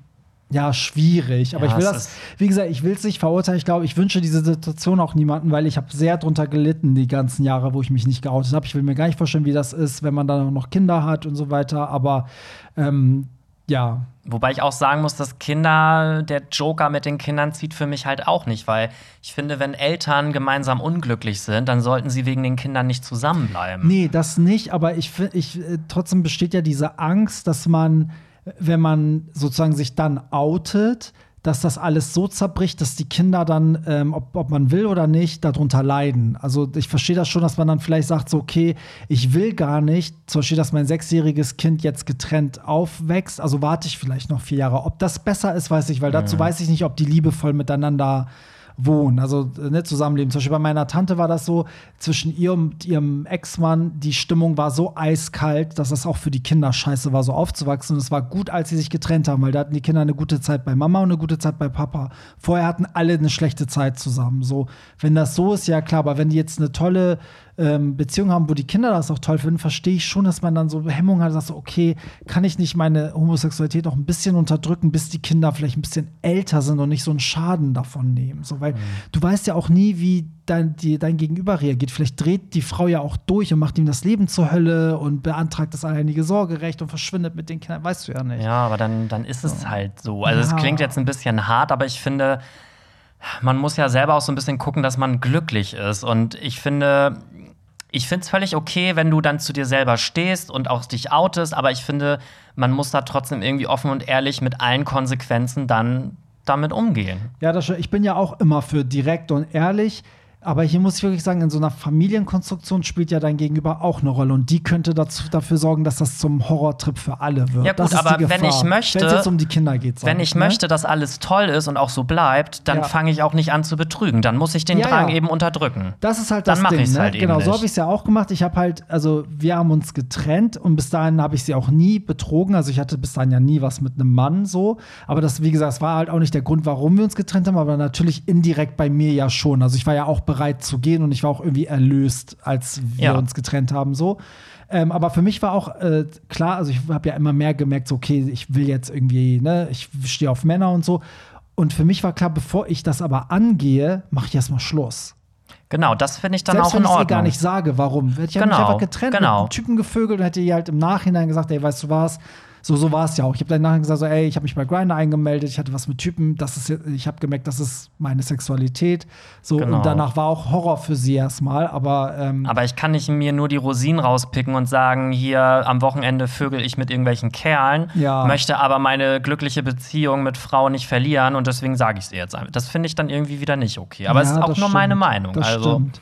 ja, schwierig. Aber Ja, ich will das, wie gesagt, ich will es nicht verurteilen. Ich glaube, ich wünsche diese Situation auch niemanden, weil ich habe sehr drunter gelitten die ganzen Jahre, wo ich mich nicht geoutet habe. Ich will mir gar nicht vorstellen, wie das ist, wenn man dann auch noch Kinder hat und so weiter. Aber ähm, ja, Wobei ich auch sagen muss, dass Kinder, der Joker mit den Kindern zieht für mich halt auch nicht, weil ich finde, wenn Eltern gemeinsam unglücklich sind, dann sollten sie wegen den Kindern nicht zusammenbleiben. Nee, das nicht, aber ich, ich äh, trotzdem besteht ja diese Angst, dass man, wenn man sozusagen sich dann outet, dass das alles so zerbricht, dass die Kinder dann, ähm, ob, ob man will oder nicht, darunter leiden. Also ich verstehe das schon, dass man dann vielleicht sagt, so, okay, ich will gar nicht, zum Beispiel, dass mein sechsjähriges Kind jetzt getrennt aufwächst, also warte ich vielleicht noch vier Jahre. Ob das besser ist, weiß ich, weil dazu weiß ich nicht, ob die liebevoll miteinander wohnen, also ne, zusammenleben. Zum Beispiel bei meiner Tante war das so, zwischen ihr und ihrem Ex-Mann, die Stimmung war so eiskalt, dass das auch für die Kinder scheiße war, so aufzuwachsen. Und es war gut, als sie sich getrennt haben, weil da hatten die Kinder eine gute Zeit bei Mama und eine gute Zeit bei Papa. Vorher hatten alle eine schlechte Zeit zusammen. So, wenn das so ist, ja klar, aber wenn die jetzt eine tolle ähm, Beziehung haben, wo die Kinder das auch toll finden, verstehe ich schon, dass man dann so Hemmungen hat, sagt so, okay, kann ich nicht meine Homosexualität auch ein bisschen unterdrücken, bis die Kinder vielleicht ein bisschen älter sind und nicht so einen Schaden davon nehmen. So, weil mhm. du weißt ja auch nie, wie dein, die, dein Gegenüber reagiert. Vielleicht dreht die Frau ja auch durch und macht ihm das Leben zur Hölle und beantragt das alleinige Sorgerecht und verschwindet mit den Kindern. Weißt du ja nicht. Ja, aber dann, dann ist es halt so. Also, es ja. klingt jetzt ein bisschen hart, aber ich finde, man muss ja selber auch so ein bisschen gucken, dass man glücklich ist. Und ich finde, ich finde es völlig okay, wenn du dann zu dir selber stehst und auch dich outest, aber ich finde, man muss da trotzdem irgendwie offen und ehrlich mit allen Konsequenzen dann damit umgehen. Ja, das, ich bin ja auch immer für direkt und ehrlich. Aber hier muss ich wirklich sagen, in so einer Familienkonstruktion spielt ja dein Gegenüber auch eine Rolle. Und die könnte dazu, dafür sorgen, dass das zum Horrortrip für alle wird. Ja, gut, aber wenn ich möchte. Wenn es um die Kinder geht. Wenn ich, ich ne? möchte, dass alles toll ist und auch so bleibt, dann ja. fange ich auch nicht an zu betrügen. Dann muss ich den ja, Drang ja. eben unterdrücken. Das ist halt das dann Ding. Ne? Halt genau, so habe ich es ja auch gemacht. Ich habe halt, also wir haben uns getrennt und bis dahin habe ich sie auch nie betrogen. Also ich hatte bis dahin ja nie was mit einem Mann so. Aber das, wie gesagt, das war halt auch nicht der Grund, warum wir uns getrennt haben, aber natürlich indirekt bei mir ja schon. Also ich war ja auch bereit zu gehen und ich war auch irgendwie erlöst, als wir ja. uns getrennt haben, so. Ähm, aber für mich war auch äh, klar, also ich habe ja immer mehr gemerkt, so, okay, ich will jetzt irgendwie, ne, ich stehe auf Männer und so. Und für mich war klar, bevor ich das aber angehe, mache ich erstmal Schluss. Genau, das finde ich dann Selbst auch in Ordnung. Wenn ich gar nicht sage, warum. Ich genau, mich einfach getrennt, genau. mit Typen gevögelt und hätte ihr halt im Nachhinein gesagt, ey, weißt du was, so, so war es ja auch. Ich habe dann nachher gesagt, so, ey, ich habe mich bei Grindr eingemeldet, ich hatte was mit Typen, das ist, ich habe gemerkt, das ist meine Sexualität. So, genau. und danach war auch Horror für sie erstmal, aber. Ähm, aber ich kann nicht mir nur die Rosinen rauspicken und sagen, hier am Wochenende vögel ich mit irgendwelchen Kerlen, ja. möchte aber meine glückliche Beziehung mit Frauen nicht verlieren und deswegen sage ich es jetzt einfach. Das finde ich dann irgendwie wieder nicht okay. Aber es ist auch nur stimmt. meine Meinung. Das also. Stimmt.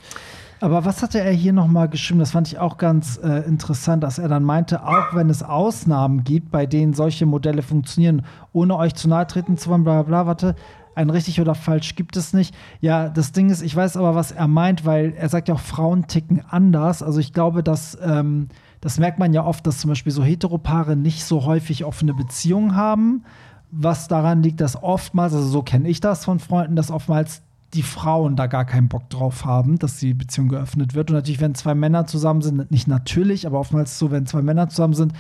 Aber was hatte er hier nochmal geschrieben? Das fand ich auch ganz äh, interessant, dass er dann meinte, auch wenn es Ausnahmen gibt, bei denen solche Modelle funktionieren, ohne euch zu nahe treten zu wollen, bla bla warte, ein richtig oder falsch gibt es nicht. Ja, das Ding ist, ich weiß aber, was er meint, weil er sagt ja auch, Frauen ticken anders. Also ich glaube, dass ähm, das merkt man ja oft, dass zum Beispiel so Heteropaare nicht so häufig offene Beziehungen haben. Was daran liegt, dass oftmals, also so kenne ich das von Freunden, dass oftmals die Frauen da gar keinen Bock drauf haben, dass die Beziehung geöffnet wird. Und natürlich, wenn zwei Männer zusammen sind, nicht natürlich, aber oftmals so, wenn zwei Männer zusammen sind,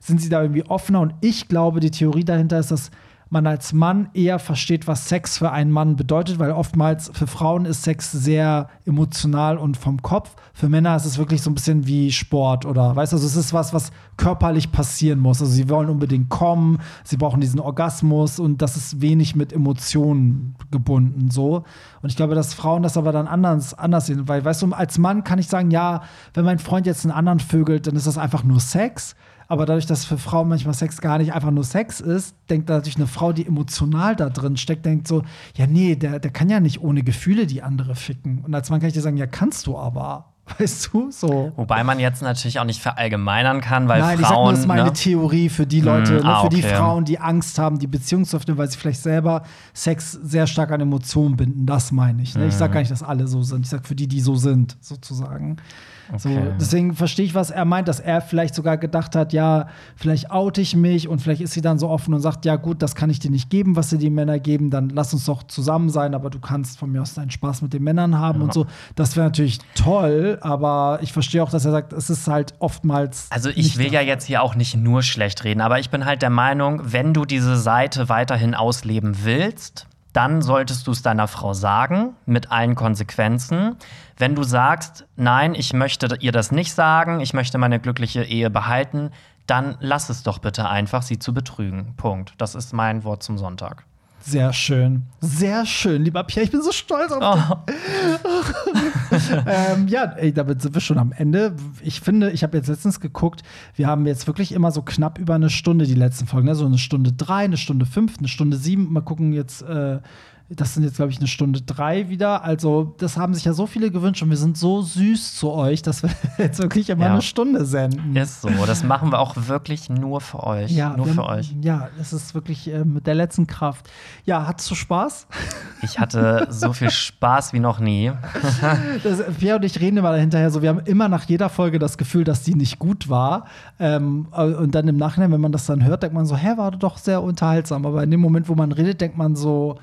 sind sie da irgendwie offener. Und ich glaube, die Theorie dahinter ist, dass man als Mann eher versteht, was Sex für einen Mann bedeutet, weil oftmals für Frauen ist Sex sehr emotional und vom Kopf. Für Männer ist es wirklich so ein bisschen wie Sport oder weißt du, also es ist was, was körperlich passieren muss. Also sie wollen unbedingt kommen, sie brauchen diesen Orgasmus und das ist wenig mit Emotionen gebunden so. Und ich glaube, dass Frauen das aber dann anders, anders sehen, weil weißt du, als Mann kann ich sagen, ja, wenn mein Freund jetzt einen anderen vögelt, dann ist das einfach nur Sex. Aber dadurch, dass für Frauen manchmal Sex gar nicht einfach nur Sex ist, denkt natürlich eine Frau, die emotional da drin steckt, denkt so, ja, nee, der, der kann ja nicht ohne Gefühle die andere ficken. Und als Mann kann ich dir sagen, ja, kannst du aber. Weißt du, so. Wobei man jetzt natürlich auch nicht verallgemeinern kann, weil Nein, Frauen. Ich sag nur, das ist meine ne? Theorie für die Leute, mm, ne, ah, für die Frauen, die Angst haben, die Beziehung zu öffnen, weil sie vielleicht selber Sex sehr stark an Emotionen binden. Das meine ich. Ne? Mm. Ich sag mhm. gar nicht, dass alle so sind. Ich sag für die, die so sind, sozusagen. Okay. So, deswegen verstehe ich, was er meint, dass er vielleicht sogar gedacht hat, ja, vielleicht oute ich mich und vielleicht ist sie dann so offen und sagt, ja gut, das kann ich dir nicht geben, was dir die Männer geben, dann lass uns doch zusammen sein, aber du kannst von mir aus deinen Spaß mit den Männern haben ja. und so. Das wäre natürlich toll, aber ich verstehe auch, dass er sagt, es ist halt oftmals. Also ich will ja jetzt hier auch nicht nur schlecht reden, aber ich bin halt der Meinung, wenn du diese Seite weiterhin ausleben willst, dann solltest du es deiner Frau sagen, mit allen Konsequenzen. Wenn du sagst, nein, ich möchte ihr das nicht sagen, ich möchte meine glückliche Ehe behalten, dann lass es doch bitte einfach, sie zu betrügen. Punkt. Das ist mein Wort zum Sonntag. Sehr schön. Sehr schön, lieber Pierre. Ich bin so stolz auf dich. Oh. ähm, ja, ey, damit sind wir schon am Ende. Ich finde, ich habe jetzt letztens geguckt, wir haben jetzt wirklich immer so knapp über eine Stunde die letzten Folgen. Ne? So eine Stunde drei, eine Stunde fünf, eine Stunde sieben. Mal gucken jetzt. Äh, das sind jetzt, glaube ich, eine Stunde drei wieder. Also, das haben sich ja so viele gewünscht und wir sind so süß zu euch, dass wir jetzt wirklich immer Ja. eine Stunde senden. Ist so. Das machen wir auch wirklich nur für euch. Ja, nur wir- für euch. Ja, das ist wirklich äh, mit der letzten Kraft. Ja, hattest du Spaß? Ich hatte so viel Spaß wie noch nie. Das, Pierre und ich reden immer hinterher so, wir haben immer nach jeder Folge das Gefühl, dass die nicht gut war. Ähm, und dann im Nachhinein, wenn man das dann hört, denkt man so, hä, war doch sehr unterhaltsam. Aber in dem Moment, wo man redet, denkt man so,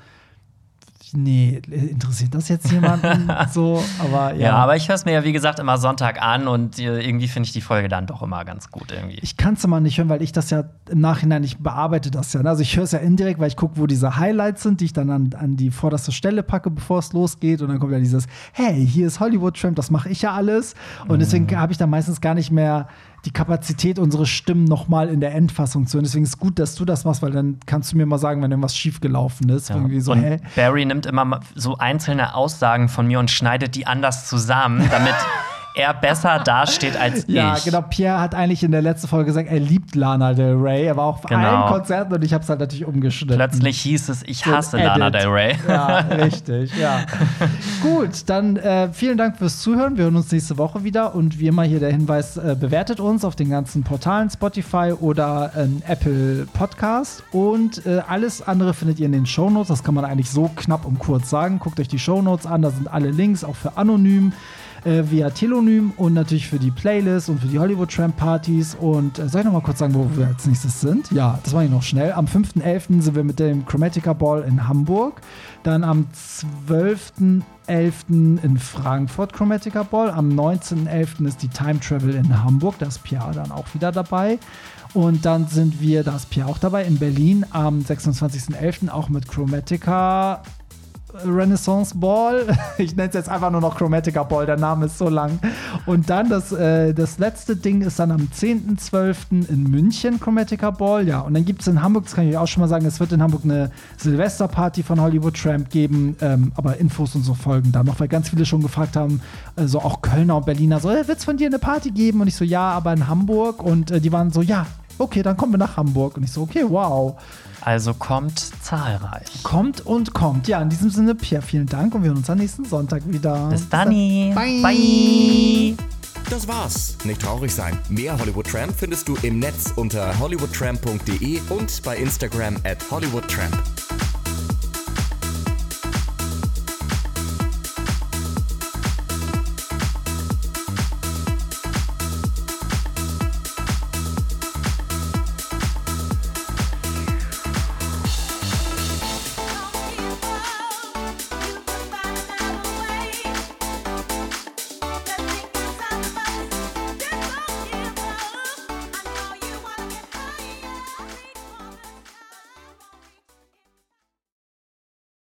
nee, interessiert das jetzt jemanden? so, aber ja. Ja, aber ich höre es mir ja, wie gesagt, immer Sonntag an und äh, irgendwie finde ich die Folge dann doch immer ganz gut irgendwie. ich kann es immer nicht hören, weil ich das ja im Nachhinein nicht bearbeite das ja. ne? Also ich höre es ja indirekt, weil ich gucke, wo diese Highlights sind, die ich dann an, an die vorderste Stelle packe, bevor es losgeht. Und dann kommt ja dieses, hey, hier ist Hollywood Tramp, das mache ich ja alles. Und deswegen habe ich dann meistens gar nicht mehr die Kapazität, unsere Stimmen nochmal in der Endfassung zu hören. Deswegen ist es gut, dass du das machst, weil dann kannst du mir mal sagen, wenn irgendwas schiefgelaufen ist. Ja. Irgendwie so, hä? Barry nimmt immer so einzelne Aussagen von mir und schneidet die anders zusammen, damit er besser dasteht als Ja, ich. genau. Pierre hat eigentlich in der letzten Folge gesagt, er liebt Lana Del Rey. Er war auf Genau. allen Konzerten und ich habe es halt natürlich umgeschnitten. Plötzlich hieß es, ich hasse Lana Edit. Del Rey. Ja, richtig, ja. Gut, dann äh, vielen Dank fürs Zuhören. Wir hören uns nächste Woche wieder. Und wie immer hier der Hinweis, äh, bewertet uns auf den ganzen Portalen Spotify oder ähm, Apple Podcast. Und äh, alles andere findet ihr in den Shownotes. Das kann man eigentlich so knapp und kurz sagen. Guckt euch die Shownotes an, da sind alle Links, auch für Anonym. Äh, via Telonym und natürlich für die Playlist und für die Hollywood Tramp Partys. Und äh, soll ich noch mal kurz sagen, wo wir als nächstes sind? Ja, das mache ich noch schnell. Am 5.11. sind wir mit dem Chromatica Ball in Hamburg. Dann am 12.11. in Frankfurt Chromatica Ball. Am 19.11. ist die Time Travel in Hamburg. Da ist Pierre dann auch wieder dabei. Und dann sind wir, da ist Pierre auch dabei, in Berlin am 26.11. auch mit Chromatica Renaissance Ball. Ich nenne es jetzt einfach nur noch Chromatica Ball, der Name ist so lang. Und dann das, äh, das letzte Ding ist dann am 10.12. in München Chromatica Ball. Ja, und dann gibt es in Hamburg, das kann ich auch schon mal sagen, es wird in Hamburg eine Silvesterparty von Hollywood Tramp geben. Ähm, aber Infos und so folgen dann noch, weil ganz viele schon gefragt haben, also auch Kölner und Berliner, so, äh, wird es von dir eine Party geben? Und ich so, ja, aber in Hamburg. Und äh, die waren so, ja, okay, dann kommen wir nach Hamburg. Und ich so, okay, wow. Also kommt zahlreich. Kommt und kommt. Ja, in diesem Sinne, Pierre, vielen Dank und wir hören uns am nächsten Sonntag wieder. Bis dann. Bye. Bye. Das war's. Nicht traurig sein. Mehr Hollywood Tramp findest du im Netz unter hollywoodtramp.de und bei Instagram at hollywoodtramp.